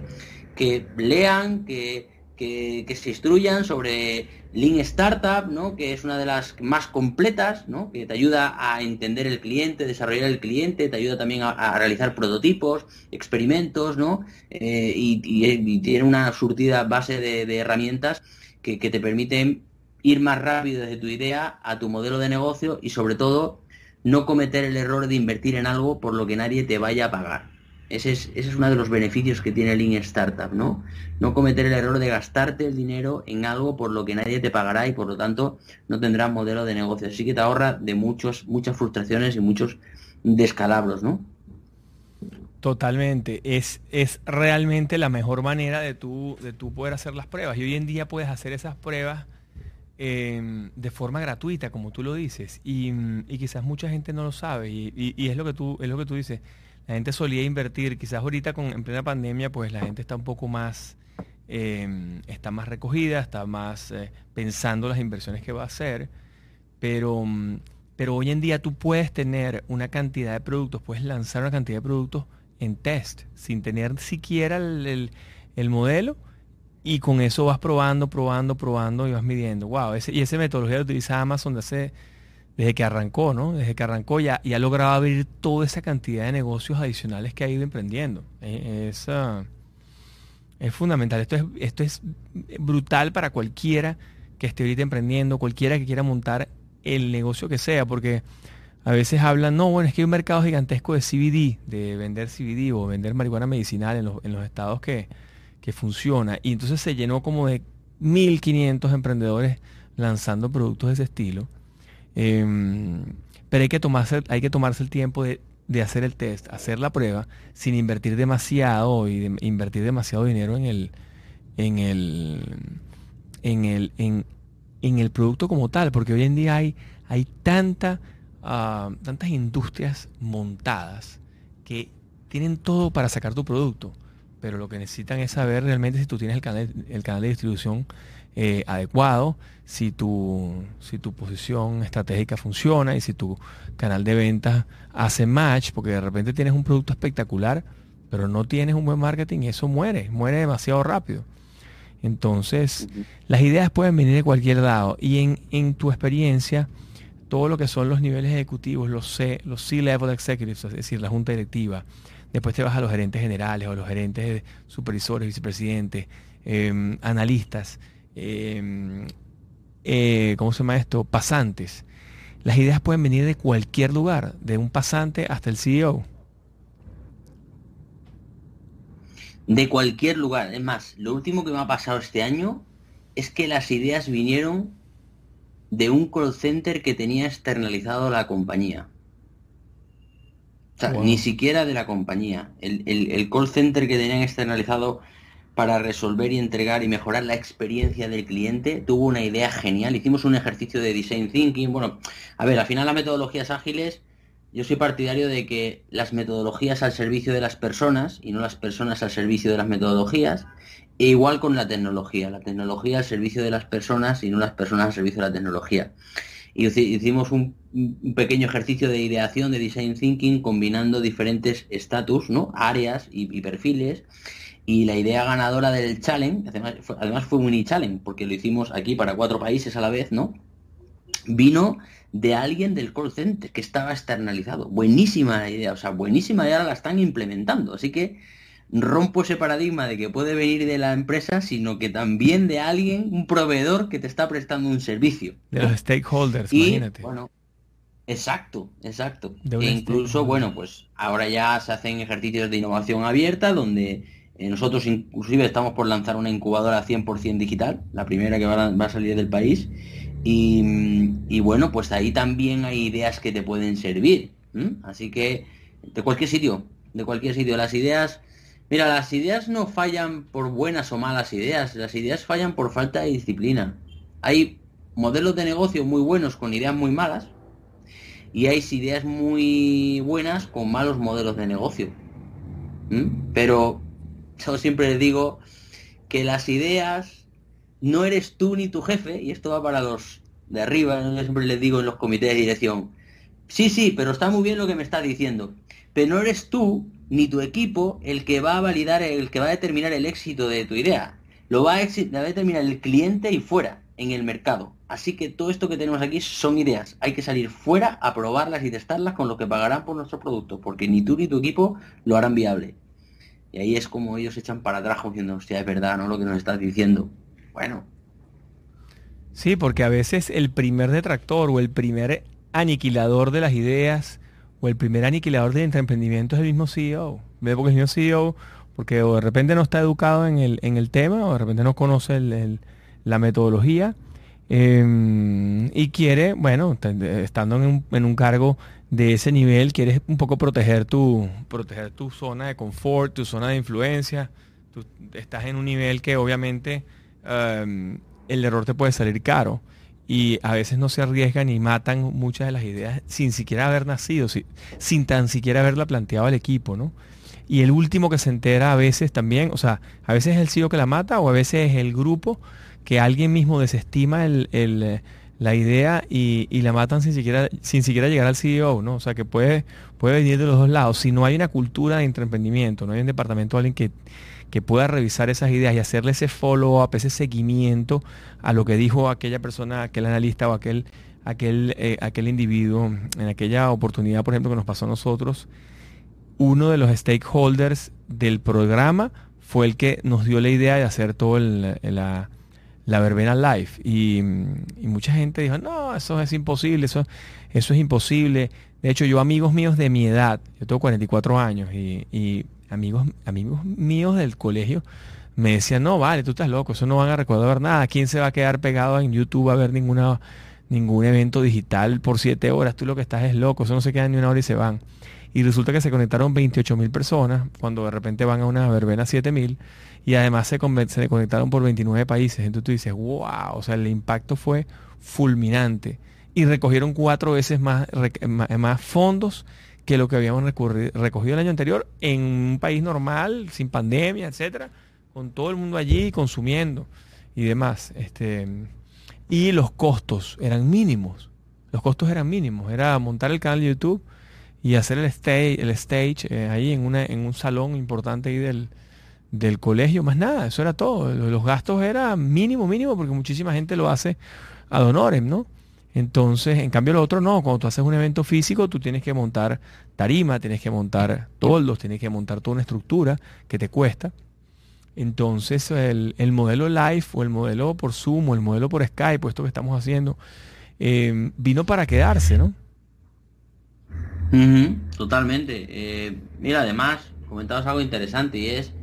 [SPEAKER 3] que lean, que, que, se instruyan sobre Lean Startup, ¿no? que es una de las más completas, ¿no? que te ayuda a entender el cliente, desarrollar el cliente, te ayuda también a, realizar prototipos, experimentos, ¿no? Eh, y, tiene una surtida base de, herramientas que, que, te permiten ir más rápido desde tu idea a tu modelo de negocio y sobre todo no cometer el error de invertir en algo por lo que nadie te vaya a pagar. Ese es, uno de los beneficios que tiene Lean Startup, ¿no? No cometer el error de gastarte el dinero en algo por lo que nadie te pagará y por lo tanto no tendrás modelo de negocio. Así que te ahorra de muchos, muchas frustraciones y muchos descalabros, ¿no?
[SPEAKER 2] Totalmente. Es, es realmente la mejor manera de tú, de tú poder hacer las pruebas. Y hoy en día puedes hacer esas pruebas Em, de forma gratuita, como tú lo dices, y, quizás mucha gente no lo sabe, y, es, lo que tú, es lo que tú dices. La gente solía invertir, quizás ahorita con, en plena pandemia, pues la gente está un poco más, em, está más recogida, está más eh, pensando las inversiones que va a hacer, pero, pero hoy en día tú puedes tener una cantidad de productos, puedes lanzar una cantidad de productos en test, sin tener siquiera el, el modelo, y con eso vas probando, probando, probando y vas midiendo. Wow, y esa metodología la utiliza Amazon desde, desde que arrancó, ¿no? Desde que arrancó ya y ha abrir toda esa cantidad de negocios adicionales que ha ido emprendiendo. E, es, es fundamental. Esto es, esto es brutal para cualquiera que esté ahorita emprendiendo, cualquiera que quiera montar el negocio que sea, porque a veces hablan, no, bueno, es que hay un mercado gigantesco de CBD, de vender CBD o vender marihuana medicinal en los, en los estados que, que funciona. Y entonces se llenó como de 1.500 emprendedores lanzando productos de ese estilo. Em, pero hay que, tomarse, hay que tomarse el tiempo de, hacer el test, hacer la prueba, sin invertir demasiado y invertir demasiado dinero en el, en el, en el, en, el producto como tal, porque hoy en día hay, hay tanta, ah, tantas industrias montadas que tienen todo para sacar tu producto pero lo que necesitan es saber realmente si tú tienes el canal, el canal de distribución eh, adecuado, si tu, si tu posición estratégica funciona y si tu canal de ventas hace match, porque de repente tienes un producto espectacular, pero no tienes un buen marketing y eso muere, muere demasiado rápido. Entonces, las ideas pueden venir de cualquier lado y en, en tu experiencia, todo lo que son los niveles ejecutivos, los C, los C-level executives, es decir, la junta directiva, Después te vas a los gerentes generales o los gerentes supervisores, vicepresidentes, em, analistas, em, eh, ¿cómo se llama esto? Pasantes. Las ideas pueden venir de cualquier lugar, de un pasante hasta el CEO.
[SPEAKER 3] De cualquier lugar. Es más, lo último que me ha pasado este año es que las ideas vinieron de un call center que tenía externalizado la compañía ni siquiera de la compañía. El, call center que tenían externalizado para resolver y entregar y mejorar la experiencia del cliente tuvo una idea genial. Hicimos un ejercicio de design thinking. Bueno, a ver, al final las metodologías ágiles, yo soy partidario de que las metodologías al servicio de las personas y no las personas al servicio de las metodologías. E igual con la tecnología, la tecnología al servicio de las personas y no las personas al servicio de la tecnología. Y hicimos un, pequeño ejercicio de ideación, de design thinking, combinando diferentes estatus, ¿no? áreas y, perfiles. Y la idea ganadora del challenge, además fue, un mini challenge, porque lo hicimos aquí para cuatro países a la vez, ¿no? Vino de alguien del call center que estaba externalizado. Buenísima idea, o sea, buenísima ahora la están implementando. Así que rompo ese paradigma de que puede venir de la empresa, sino que también de alguien, un proveedor que te está prestando un servicio.
[SPEAKER 2] De los stakeholders, imagínate.
[SPEAKER 3] Bueno, exacto, exacto. E incluso, bueno, pues ahora ya se hacen ejercicios de innovación abierta donde eh, nosotros inclusive estamos por lanzar una incubadora 100% digital, la primera que va a, salir del país. Y, bueno, pues ahí también hay ideas que te pueden servir. Así que de cualquier sitio, de cualquier sitio, las ideas Mira, las ideas no fallan por buenas o malas ideas, las ideas fallan por falta de disciplina. Hay modelos de negocio muy buenos con ideas muy malas y hay ideas muy buenas con malos modelos de negocio. Pero yo siempre les digo que las ideas no eres tú ni tu jefe, y esto va para los de arriba, yo siempre les digo en los comités de dirección, sí, sí, pero está muy bien lo que me estás diciendo, pero no eres tú ni tu equipo el que va a validar, el que va a determinar el éxito de tu idea. Lo va a, determinar el cliente y fuera, en el mercado. Así que todo esto que tenemos aquí son ideas. Hay que salir fuera a probarlas y testarlas con lo que pagarán por nuestro producto, porque ni tú ni tu equipo lo harán viable. Y ahí es como ellos echan para atrás diciendo, hostia, es verdad, ¿no? Lo que nos estás diciendo. Bueno.
[SPEAKER 2] Sí, porque a veces el primer detractor o el primer aniquilador de las ideas o el primer aniquilador de emprendimiento es el mismo CEO. Porque el mismo CEO, porque o de repente no está educado en el, en el tema, o de repente no conoce la metodología, em, y quiere, bueno, estando en un, en un, cargo de ese nivel, quieres un poco proteger tu, proteger tu zona de confort, tu zona de influencia. Estás en un nivel que obviamente em, el error te puede salir caro y a veces no se arriesgan y matan muchas de las ideas sin siquiera haber nacido, sin, tan siquiera haberla planteado al equipo, ¿no? Y el último que se entera a veces también, o sea, a veces es el CEO que la mata o a veces es el grupo que alguien mismo desestima la idea y, la matan sin siquiera, sin siquiera llegar al CEO, ¿no? O sea, que puede, puede venir de los dos lados. Si no hay una cultura de emprendimiento, no hay un departamento alguien que que pueda revisar esas ideas y hacerle ese follow-up, ese seguimiento a lo que dijo aquella persona, aquel analista o aquel, aquel, eh, aquel individuo en aquella oportunidad, por ejemplo, que nos pasó a nosotros. Uno de los stakeholders del programa fue el que nos dio la idea de hacer todo la, la verbena live. Y, mucha gente dijo, no, eso es imposible, eso, eso es imposible. De hecho, yo amigos míos de mi edad, yo tengo 44 años y amigos, amigos míos del colegio me decían, no, vale, tú estás loco, eso no van a recordar nada. ¿Quién se va a quedar pegado en YouTube a ver ninguna, ningún evento digital por siete horas? Tú lo que estás es loco, eso no se queda ni una hora y se van. Y resulta que se conectaron 28 mil personas, cuando de repente van a una verbena 7 mil, y además se, se conectaron por 29 países. Entonces tú dices, wow, o sea, el impacto fue fulminante. Y recogieron cuatro veces más, más fondos que lo que habíamos recogido el año anterior en un país normal, sin pandemia, etcétera, con todo el mundo allí consumiendo y demás. Este, y los costos eran mínimos. Los costos eran mínimos. Era montar el canal de YouTube y hacer el stage, el stage eh, ahí en, una, en un salón importante ahí del, del colegio. Más nada, eso era todo. Los gastos eran mínimo, mínimo, porque muchísima gente lo hace ad honorem, ¿no? Entonces, en cambio lo otro no, cuando tú haces un evento físico, tú tienes que montar tarima, tienes que montar toldos, tienes que montar toda una estructura que te cuesta. Entonces, el, modelo live o el modelo por Zoom o el modelo por Skype, esto que estamos haciendo, eh, vino para quedarse, ¿no?
[SPEAKER 3] totalmente. Eh, mira, además, comentabas algo interesante y es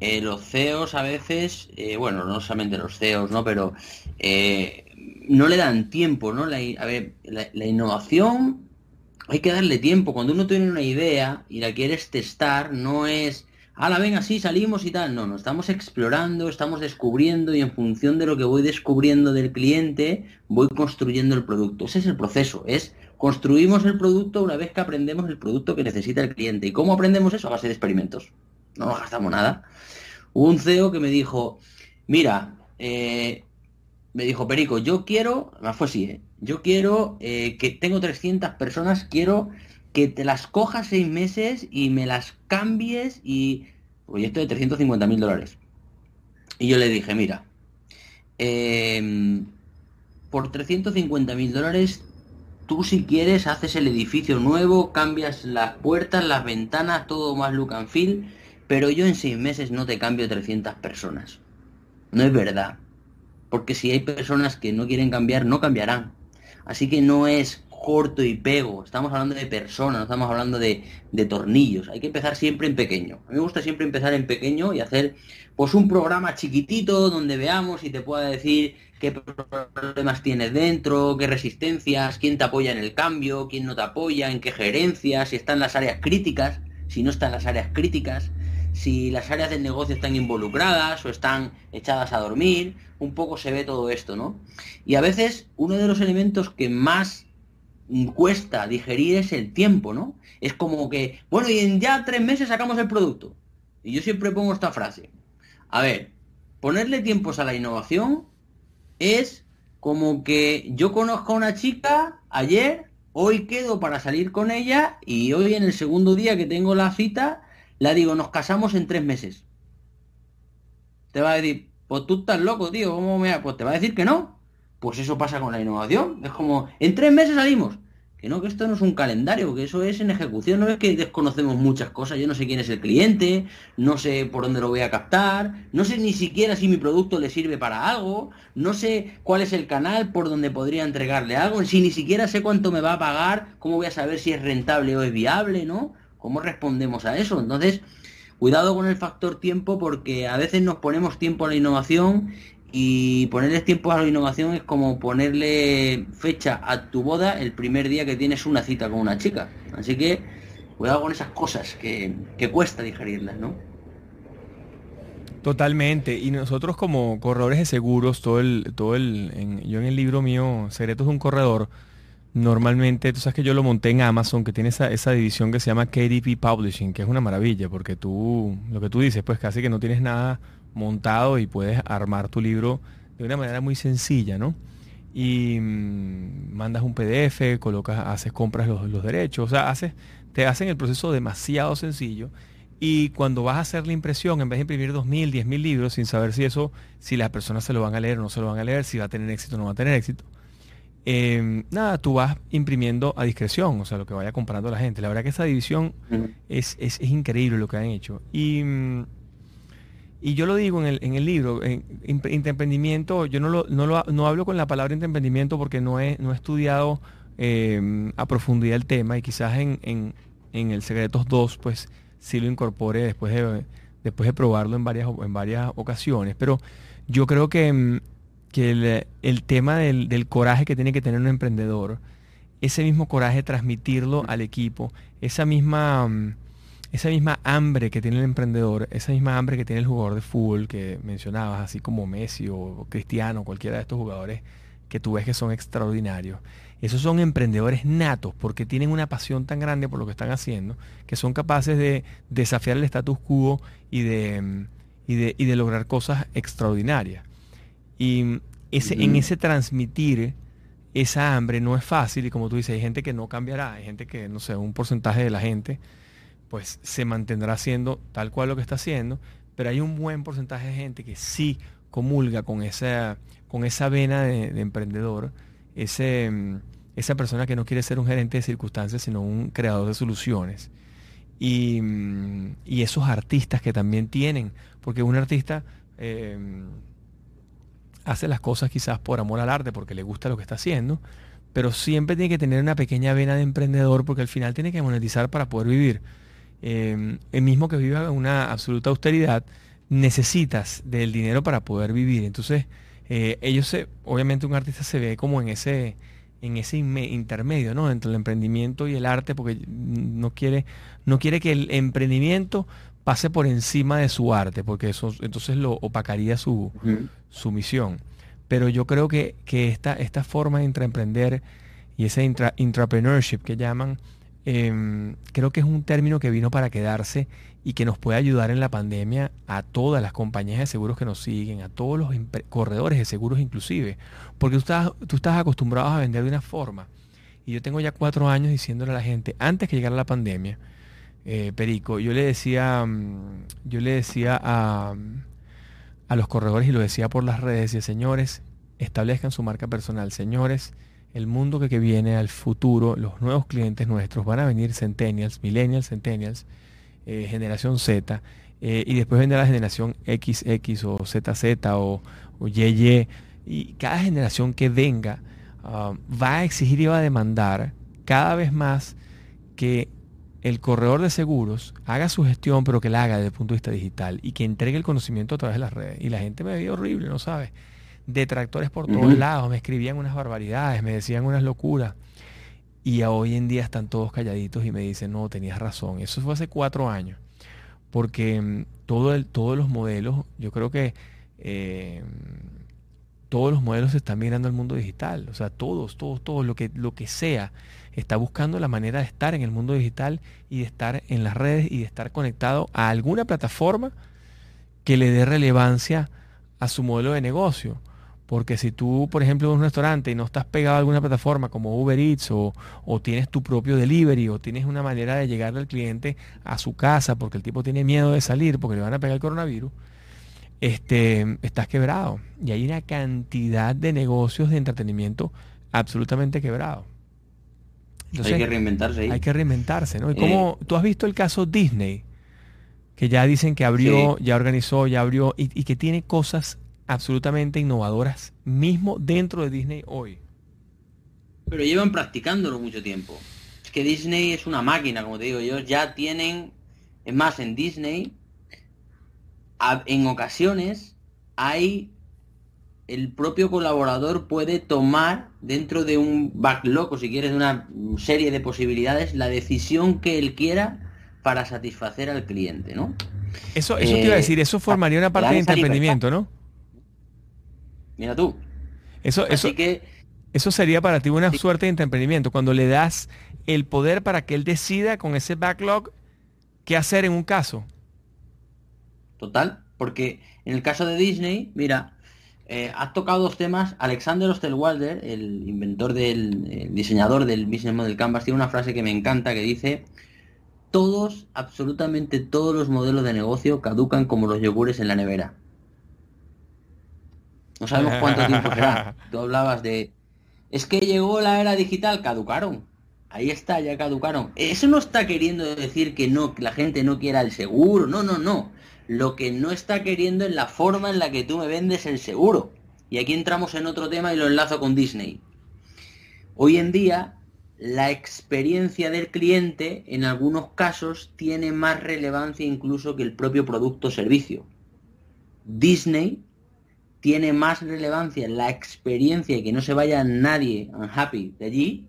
[SPEAKER 3] eh, los CEOs a veces, bueno, no solamente los CEOs, ¿no? Pero no le dan tiempo, ¿no? La, a ver, la, innovación hay que darle tiempo. Cuando uno tiene una idea y la quieres testar, no es, la ven así, salimos y tal. No, no, estamos explorando, estamos descubriendo y en función de lo que voy descubriendo del cliente, voy construyendo el producto. Ese es el proceso, es construimos el producto una vez que aprendemos el producto que necesita el cliente. ¿Y cómo aprendemos eso? A base de experimentos. No nos gastamos nada un CEO que me dijo, mira, eh, me dijo, Perico, yo quiero, más fue así, ¿eh? yo quiero eh, que tengo 300 personas, quiero que te las cojas seis meses y me las cambies y proyecto de 350 mil dólares. Y yo le dije, mira, em, por 350 mil dólares, tú si quieres haces el edificio nuevo, cambias las puertas, las ventanas, todo más look and feel, pero yo en seis meses no te cambio 300 personas. No es verdad. Porque si hay personas que no quieren cambiar, no cambiarán. Así que no es corto y pego. Estamos hablando de personas, no estamos hablando de, tornillos. Hay que empezar siempre en pequeño. A mí me gusta siempre empezar en pequeño y hacer pues un programa chiquitito donde veamos y te pueda decir qué problemas tienes dentro, qué resistencias, quién te apoya en el cambio, quién no te apoya, en qué gerencias, si están las áreas críticas, si no están las áreas críticas, si las áreas del negocio están involucradas o están echadas a dormir, un poco se ve todo esto, ¿no? Y a veces uno de los elementos que más cuesta digerir es el tiempo, ¿no? Es como que, bueno, y en ya tres meses sacamos el producto. Y yo siempre pongo esta frase. A ver, ponerle tiempos a la innovación es como que yo conozco a una chica ayer, hoy quedo para salir con ella y hoy en el segundo día que tengo la cita, la digo, nos casamos en tres meses. Te va a decir, pues tú estás loco, tío, ¿cómo me...? Pues te va a decir que no. Pues eso pasa con la innovación. Es como, en tres meses salimos. Que no, que esto no es un calendario, que eso es en ejecución. No es que desconocemos muchas cosas. Yo no sé quién es el cliente, no sé por dónde lo voy a captar, no sé ni siquiera si mi producto le sirve para algo, no sé cuál es el canal por donde podría entregarle algo, si ni siquiera sé cuánto me va a pagar, cómo voy a saber si es rentable o es viable, ¿no? ¿Cómo respondemos a eso? Entonces, cuidado con el factor tiempo porque a veces nos ponemos tiempo a la innovación y ponerle tiempo a la innovación es como ponerle fecha a tu boda el primer día que tienes una cita con una chica. Así que cuidado con esas cosas que, cuesta digerirlas, ¿no?
[SPEAKER 2] Totalmente. Y nosotros como corredores de seguros, todo el, todo el, yo en el libro mío, Secretos de un Corredor, normalmente, tú sabes que yo lo monté en Amazon, que tiene esa, esa, división que se llama KDP Publishing, que es una maravilla, porque tú, lo que tú dices, pues casi que no tienes nada montado y puedes armar tu libro de una manera muy sencilla, ¿no? Y mm, mandas un PDF, colocas, haces, compras los, derechos, o sea, haces, te hacen el proceso demasiado sencillo. Y cuando vas a hacer la impresión, en vez de imprimir 2.000, 10.000 libros, sin saber si eso, si las personas se lo van a leer o no se lo van a leer, si va a tener éxito o no va a tener éxito, em, nada, tú vas imprimiendo a discreción, o sea, lo que vaya comprando la gente. La verdad que esa división es, es, es, increíble lo que han hecho. Y mm, y yo lo digo en el, en el libro, en, yo no, lo, no, lo, no hablo con la palabra intraemprendimiento porque no he, no he estudiado eh, a profundidad el tema y quizás en, en, en, el Secretos 2 pues sí lo incorpore después de, después de probarlo en varias, en varias ocasiones. Pero yo creo que, mm, que el, tema del, coraje que tiene que tener un emprendedor, ese mismo coraje transmitirlo al equipo, esa misma mm, esa misma hambre que tiene el emprendedor, esa misma hambre que tiene el jugador de fútbol que mencionabas, así como Messi o Cristiano, cualquiera de estos jugadores que tú ves que son extraordinarios. Esos son emprendedores natos porque tienen una pasión tan grande por lo que están haciendo que son capaces de desafiar el status quo y de, y de, lograr cosas extraordinarias. Y ese, en ese transmitir esa hambre no es fácil. Y como tú dices, hay gente que no cambiará, hay gente que, no sé, un porcentaje de la gente pues se mantendrá haciendo tal cual lo que está haciendo, pero hay un buen porcentaje de gente que sí comulga con esa, con esa vena de, emprendedor, ese, esa persona que no quiere ser un gerente de circunstancias, sino un creador de soluciones. Y, mm, esos artistas que también tienen, porque un artista em, hace las cosas quizás por amor al arte, porque le gusta lo que está haciendo, pero siempre tiene que tener una pequeña vena de emprendedor, porque al final tiene que monetizar para poder vivir. Em, el mismo que viva una absoluta austeridad, necesitas del dinero para poder vivir. Entonces, eh, ellos se, obviamente un artista se ve como en ese, en ese intermedio, ¿no? Entre el emprendimiento y el arte, porque no quiere, no quiere que el emprendimiento pase por encima de su arte, porque eso entonces lo opacaría su, su misión. Pero yo creo que, que esta, esta forma de intraemprender y ese intrapreneurship que llaman, em, creo que es un término que vino para quedarse y que nos puede ayudar en la pandemia a todas las compañías de seguros que nos siguen, a todos los corredores de seguros inclusive, porque tú estás, tú estás acostumbrado a vender de una forma. Y yo tengo ya cuatro años diciéndole a la gente, antes que llegara la pandemia, eh, Perico, yo le decía, mm, yo le decía a, a los corredores y lo decía por las redes, y señores, establezcan su marca personal, señores, el mundo que, que viene al futuro, los nuevos clientes nuestros van a venir centennials, millennials, centennials, eh, generación Z, eh, y después vendrá la generación XX o ZZ o, o YY, y cada generación que venga ah, va a exigir y va a demandar cada vez más que el corredor de seguros haga su gestión, pero que la haga desde el punto de vista digital y que entregue el conocimiento a través de las redes. Y la gente me veía horrible, ¿no sabes? Detractores por todos lados, me escribían unas barbaridades, me decían unas locuras. Y hoy en día están todos calladitos y me dicen, no, tenías razón. Eso fue hace cuatro años. Porque mm, todo el, todos los modelos, yo creo que eh, todos los modelos se están mirando al mundo digital. O sea, todos, todos, todos, lo que, lo que sea, está buscando la manera de estar en el mundo digital y de estar en las redes y de estar conectado a alguna plataforma que le dé relevancia a su modelo de negocio. Porque si tú, por ejemplo, en un restaurante y no estás pegado a alguna plataforma como Uber Eats o, tienes tu propio delivery o tienes una manera de llegar al cliente a su casa porque el tipo tiene miedo de salir porque le van a pegar el coronavirus, este, estás quebrado. Y hay una cantidad de negocios de entretenimiento absolutamente quebrados.
[SPEAKER 3] hay que reinventarse.
[SPEAKER 2] Hay que reinventarse, ¿no? Y como tú has visto el caso Disney, que ya dicen que abrió, ya organizó, ya abrió y que tiene cosas absolutamente innovadoras mismo dentro de Disney hoy.
[SPEAKER 3] Pero llevan practicándolo mucho tiempo. Es que Disney es una máquina, como te digo, ellos ya tienen, es más, en Disney, en ocasiones hay el propio colaborador puede tomar dentro de un backlog o si quieres una serie de posibilidades la decisión que él quiera para satisfacer al cliente, ¿no?
[SPEAKER 2] Eso, eso te iba a eh, decir, eso formaría una parte de emprendimiento, ¿no?
[SPEAKER 3] Mira tú.
[SPEAKER 2] Eso, eso, que, eso sería para ti una suerte de emprendimiento, cuando le das el poder para que él decida con ese backlog qué hacer en un caso.
[SPEAKER 3] Total, porque en el caso de Disney, mira, eh, has tocado dos temas. Alexander Osterwalder, el inventor del diseñador del Business Model Canvas, tiene una frase que me encanta que dice, todos, absolutamente todos los modelos de negocio caducan como los yogures en la nevera. No sabemos cuánto tiempo será. Tú hablabas de... Es que llegó la era digital, caducaron. Ahí está, ya caducaron. Eso no está queriendo decir que no, que la gente no quiera el seguro. No, no, no. Lo que no está queriendo es la forma en la que tú me vendes el seguro. Y aquí entramos en otro tema y lo enlazo con Disney. Hoy en día, la experiencia del cliente en algunos casos tiene más relevancia incluso que el propio producto o servicio. Disney tiene más relevancia la experiencia y que no se vaya nadie unhappy de allí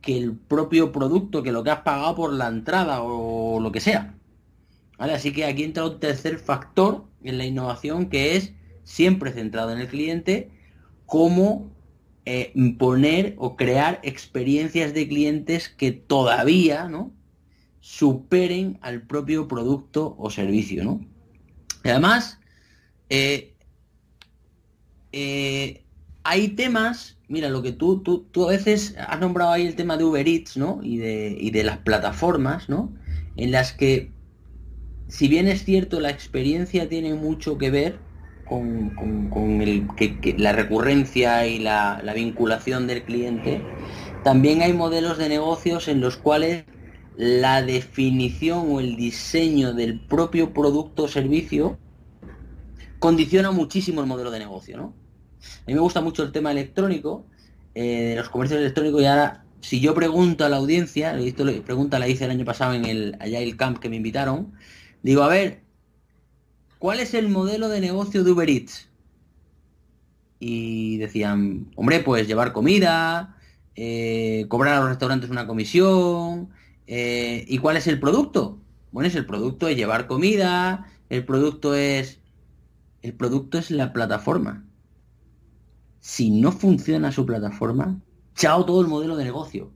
[SPEAKER 3] que el propio producto, que lo que has pagado por la entrada o lo que sea. ¿Vale? Así que aquí entra un tercer factor en la innovación que es siempre centrado en el cliente, cómo eh, poner o crear experiencias de clientes que todavía ¿no? superen al propio producto o servicio. ¿no? además, eh, eh, hay temas, mira, lo que tú, tú, tú, a veces has nombrado ahí el tema de Uber Eats, ¿no? Y de, y de las plataformas, ¿no? En las que, si bien es cierto, la experiencia tiene mucho que ver con, el, que, la recurrencia y la, la vinculación del cliente, también hay modelos de negocios en los cuales la definición o el diseño del propio producto o servicio condiciona muchísimo el modelo de negocio, ¿no? A mí me gusta mucho el tema electrónico, eh, de los comercios electrónicos y ahora, si yo pregunto a la audiencia, visto pregunta la hice el año pasado en el el Camp que me invitaron, digo, a ver, ¿cuál es el modelo de negocio de Uber Eats? Y decían, hombre, pues llevar comida, eh, cobrar a los restaurantes una comisión, eh, ¿y cuál es el producto? Bueno, es el producto es llevar comida, el producto es el producto es la plataforma. Si no funciona su plataforma, chao todo el modelo de negocio.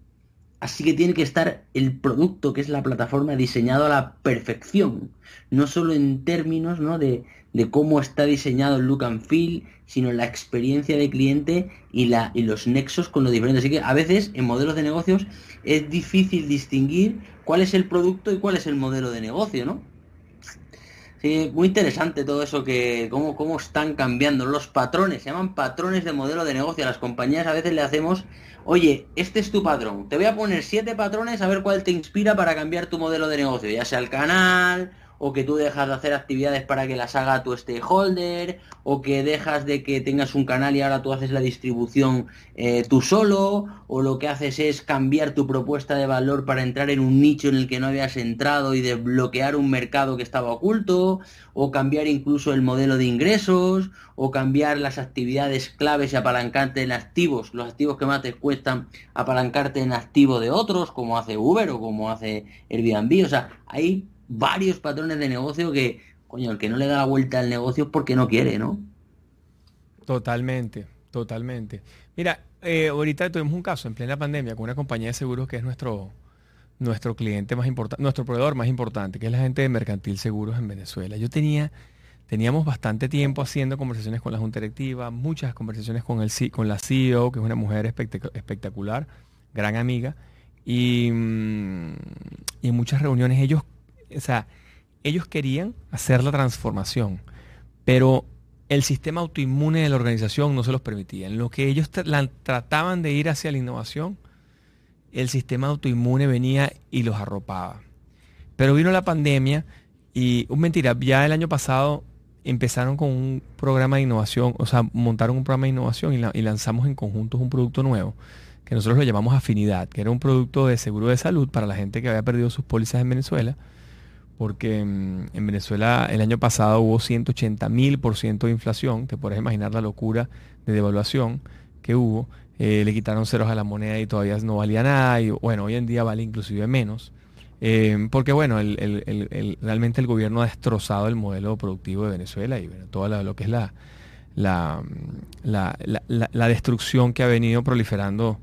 [SPEAKER 3] Así que tiene que estar el producto, que es la plataforma, diseñado a la perfección. No solo en términos ¿no? de, de cómo está diseñado el look and feel, sino la experiencia de cliente y, la, y los nexos con lo diferente. Así que a veces en modelos de negocios es difícil distinguir cuál es el producto y cuál es el modelo de negocio, ¿no? Sí, muy interesante todo eso que cómo, cómo están cambiando los patrones, se llaman patrones de modelo de negocio. A las compañías a veces le hacemos oye, este es tu patrón, te voy a poner siete patrones a ver cuál te inspira para cambiar tu modelo de negocio, ya sea el canal, o que tú dejas de hacer actividades para que las haga tu stakeholder, o que dejas de que tengas un canal y ahora tú haces la distribución eh, tú solo, o lo que haces es cambiar tu propuesta de valor para entrar en un nicho en el que no habías entrado y desbloquear un mercado que estaba oculto, o cambiar incluso el modelo de ingresos, o cambiar las actividades claves y apalancarte en activos, los activos que más te cuestan apalancarte en activo de otros, como hace Uber o como hace Airbnb, o sea, hay varios patrones de negocio que, coño, el que no le da la vuelta al negocio es porque no quiere, ¿no?
[SPEAKER 2] Totalmente, totalmente. Mira, eh, ahorita tuvimos un caso en plena pandemia con una compañía de seguros que es nuestro, nuestro cliente más importante, nuestro proveedor más importante, que es la gente de Mercantil Seguros en Venezuela. Yo tenía, teníamos bastante tiempo haciendo conversaciones con la Junta Directiva, muchas conversaciones con, el, con la CEO, que es una mujer espectacular, gran amiga, y, mm, y en muchas reuniones ellos o sea, ellos querían hacer la transformación, pero el sistema autoinmune de la organización no se los permitía. En lo que ellos trataban de ir hacia la innovación, el sistema autoinmune venía y los arropaba. Pero vino la pandemia y, un mentira, ya el año pasado empezaron con un programa de innovación, o sea, montaron un programa de innovación y, y lanzamos en conjunto un producto nuevo, que nosotros lo llamamos Afinidad, que era un producto de seguro de salud para la gente que había perdido sus pólizas en Venezuela porque mm, en Venezuela el año pasado hubo 180 mil por ciento de inflación, te puedes imaginar la locura de devaluación que hubo, eh, le quitaron ceros a la moneda y todavía no valía nada, y bueno, hoy en día vale inclusive menos, eh, porque bueno, realmente el gobierno ha destrozado el modelo productivo de Venezuela y bueno, todo lo, que es la, la, la, destrucción que ha venido proliferando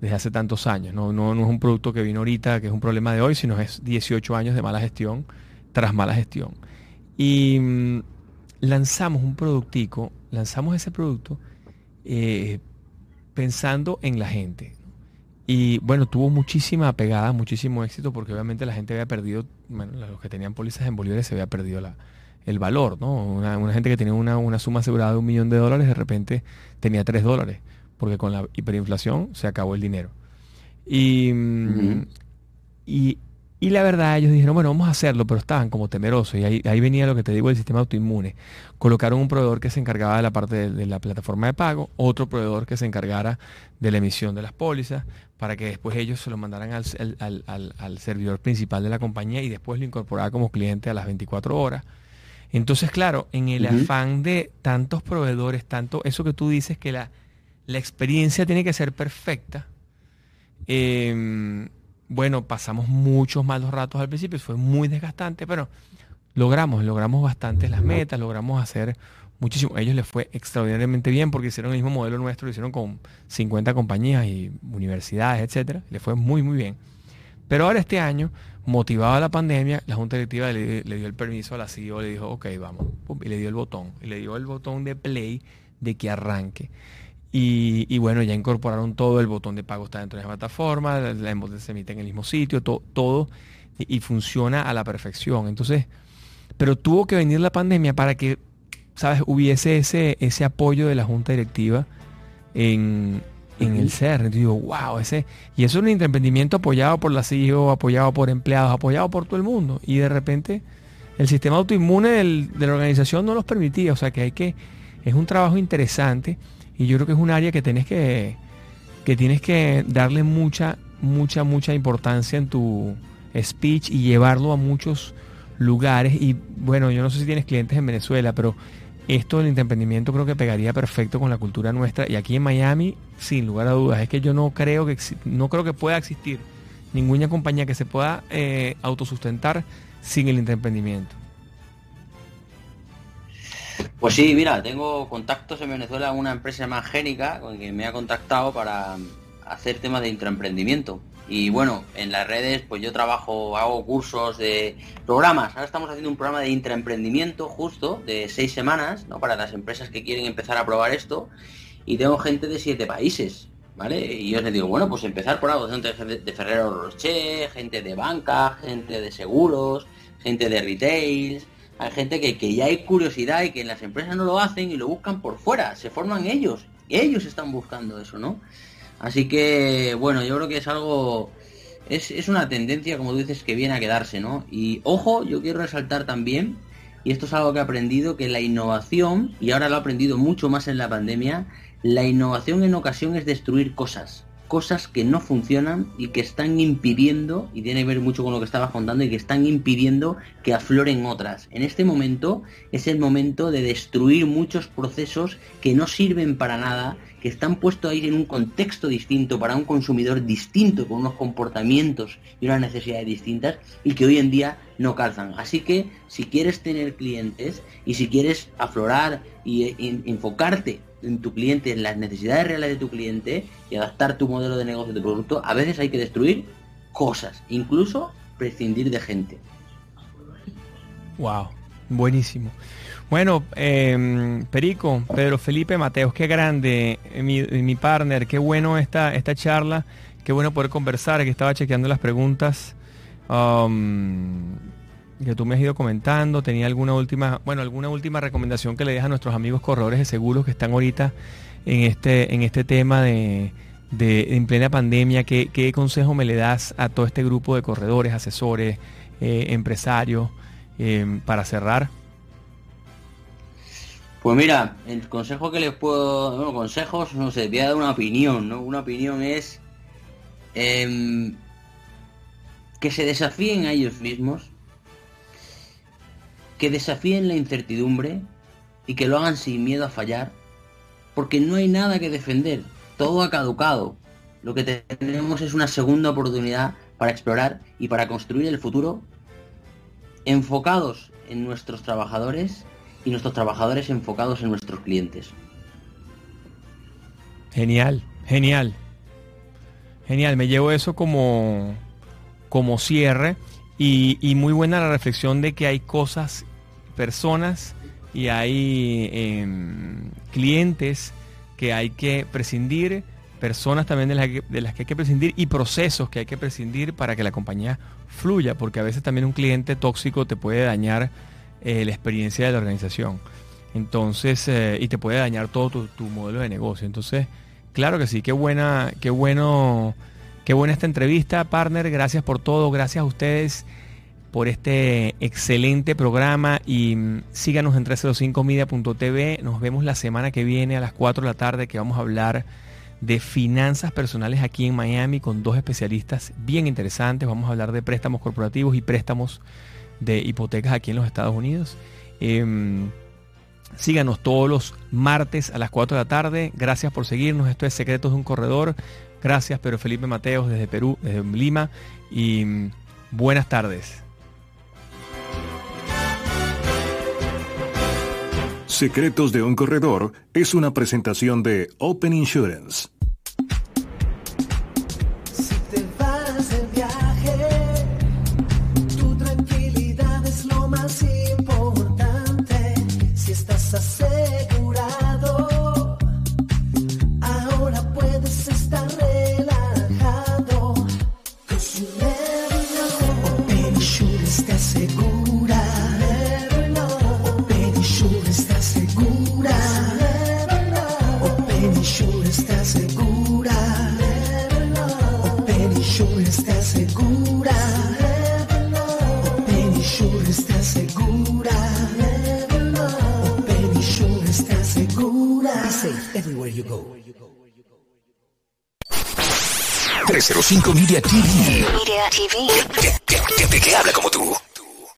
[SPEAKER 2] desde hace tantos años. No, no, no, es un producto que vino ahorita, que es un problema de hoy, sino es 18 años de mala gestión tras mala gestión. Y mm, lanzamos un productico, lanzamos ese producto eh, pensando en la gente. Y bueno, tuvo muchísima pegada, muchísimo éxito, porque obviamente la gente había perdido, bueno, los que tenían pólizas en bolívares se había perdido la, el valor, ¿no? Una, gente que tenía una, una, suma asegurada de un millón de dólares, de repente tenía tres dólares, porque con la hiperinflación se acabó el dinero. Y, mm, y y la verdad, ellos dijeron, bueno, vamos a hacerlo, pero estaban como temerosos. Y ahí, venía lo que te digo, el sistema autoinmune. Colocaron un proveedor que se encargaba de la parte de, la plataforma de pago, otro proveedor que se encargara de la emisión de las pólizas, para que después ellos se lo mandaran al, servidor principal de la compañía y después lo incorporara como cliente a las 24 horas. Entonces, claro, en el afán de tantos proveedores, tanto eso que tú dices que la, la experiencia tiene que ser perfecta, eh, bueno, pasamos muchos malos ratos al principio, fue muy desgastante, pero logramos, logramos bastante las metas, logramos hacer muchísimo. A ellos les fue extraordinariamente bien porque hicieron el mismo modelo nuestro, lo hicieron con 50 compañías y universidades, etcétera. Les fue muy, muy bien. Pero ahora este año, motivada la pandemia, la Junta Directiva le, dio el permiso a la CEO, le dijo, ok, vamos, y le dio el botón, y le dio el botón de play de que arranque. Y, bueno, ya incorporaron todo, el botón de pago está dentro de la plataforma, la se emite en el mismo sitio, todo, y, funciona a la perfección. Entonces, pero tuvo que venir la pandemia para que, ¿sabes?, hubiese ese, ese apoyo de la junta directiva en, el CER. Entonces digo, wow, ese, y eso es un emprendimiento apoyado por la CEO, apoyado por empleados, apoyado por todo el mundo. Y de repente el sistema autoinmune de la organización no los permitía. O sea que hay que, es un trabajo interesante y yo creo que es un área que tienes que, que tienes que darle mucha, mucha, mucha importancia en tu speech y llevarlo a muchos lugares. Y bueno, yo no sé si tienes clientes en Venezuela, pero esto del emprendimiento creo que pegaría perfecto con la cultura nuestra. Y aquí en Miami, sin lugar a dudas, es que yo no creo que, no creo que pueda existir ninguna compañía que se pueda eh, autosustentar sin el emprendimiento.
[SPEAKER 3] Pues sí, mira, tengo contactos en Venezuela una empresa más génica con que me ha contactado para, hacer temas de intraemprendimiento. Y bueno, en las redes pues yo trabajo, hago cursos de programas. Ahora estamos haciendo un programa de intraemprendimiento justo de seis semanas, ¿no? Para las empresas que quieren empezar a probar esto. Y tengo gente de siete países, ¿vale? Y yo les digo, bueno, pues empezar por algo, gente de Ferrero Rocher, gente de banca, gente de seguros, gente de retail, hay gente que, que ya hay curiosidad y que en las empresas no lo hacen y lo buscan por fuera, se forman ellos, ellos están buscando eso, ¿no? Así que, bueno, yo creo que es algo, es, es una tendencia, como dices, que viene a quedarse, ¿no? Y ojo, yo quiero resaltar también, y esto es algo que he aprendido, que la innovación, y ahora lo he aprendido mucho más en la pandemia, la innovación en ocasión es destruir cosas cosas que no funcionan y que están impidiendo, y tiene que ver mucho con lo que estabas contando, y que están impidiendo que afloren otras. En este momento es el momento de destruir muchos procesos que no sirven para nada, que están puestos ahí en un contexto distinto, para un consumidor distinto, con unos comportamientos y unas necesidades distintas, y que hoy en día no calzan. Así que si quieres tener clientes y si quieres aflorar y eh, enfocarte en tu cliente, en las necesidades reales de tu cliente y adaptar tu modelo de negocio, de producto, a veces hay que destruir cosas, incluso prescindir de gente.
[SPEAKER 2] Wow, buenísimo. Bueno, em, Perico, Pedro Felipe Mateos, qué grande, eh, mi, mi, partner, qué bueno esta, esta charla, qué bueno poder conversar, que estaba chequeando las preguntas. Um, que tú me has ido comentando, tenía alguna última, bueno, alguna última recomendación que le dejas a nuestros amigos corredores de seguros que están ahorita en este, en este tema de, en plena pandemia, ¿qué, consejo me le das a todo este grupo de corredores, asesores, eh, empresarios eh, para cerrar?
[SPEAKER 3] Pues mira, el consejo que les puedo, bueno, consejos, no sé, voy a dar una opinión, ¿no? Una opinión es em, que se desafíen a ellos mismos que desafíen la incertidumbre y que lo hagan sin miedo a fallar, porque no hay nada que defender, todo ha caducado. Lo que tenemos es una segunda oportunidad para explorar y para construir el futuro enfocados en nuestros trabajadores y nuestros trabajadores enfocados en nuestros clientes.
[SPEAKER 2] Genial, genial. Genial, me llevo eso como, como cierre y, y muy buena la reflexión de que hay cosas personas y hay em, clientes que hay que prescindir, personas también de las, que, hay que prescindir y procesos que hay que prescindir para que la compañía fluya, porque a veces también un cliente tóxico te puede dañar eh, la experiencia de la organización. Entonces, eh, y te puede dañar todo tu, tu, modelo de negocio. Entonces, claro que sí, qué buena, qué bueno, qué buena esta entrevista, partner. Gracias por todo, gracias a ustedes por este excelente programa y mm, síganos en 305media.tv. Nos vemos la semana que viene a las 4 de la tarde que vamos a hablar de finanzas personales aquí en Miami con dos especialistas bien interesantes. Vamos a hablar de préstamos corporativos y préstamos de hipotecas aquí en los Estados Unidos. Em, síganos todos los martes a las 4 de la tarde. Gracias por seguirnos. Esto es Secretos de un Corredor. Gracias, Pedro Felipe Mateos desde Perú, desde Lima. Y mm, buenas tardes.
[SPEAKER 1] Secretos de un corredor es una presentación de Open Insurance.
[SPEAKER 4] 305 Media TV. Media TV. Que, que, que, que habla como tú.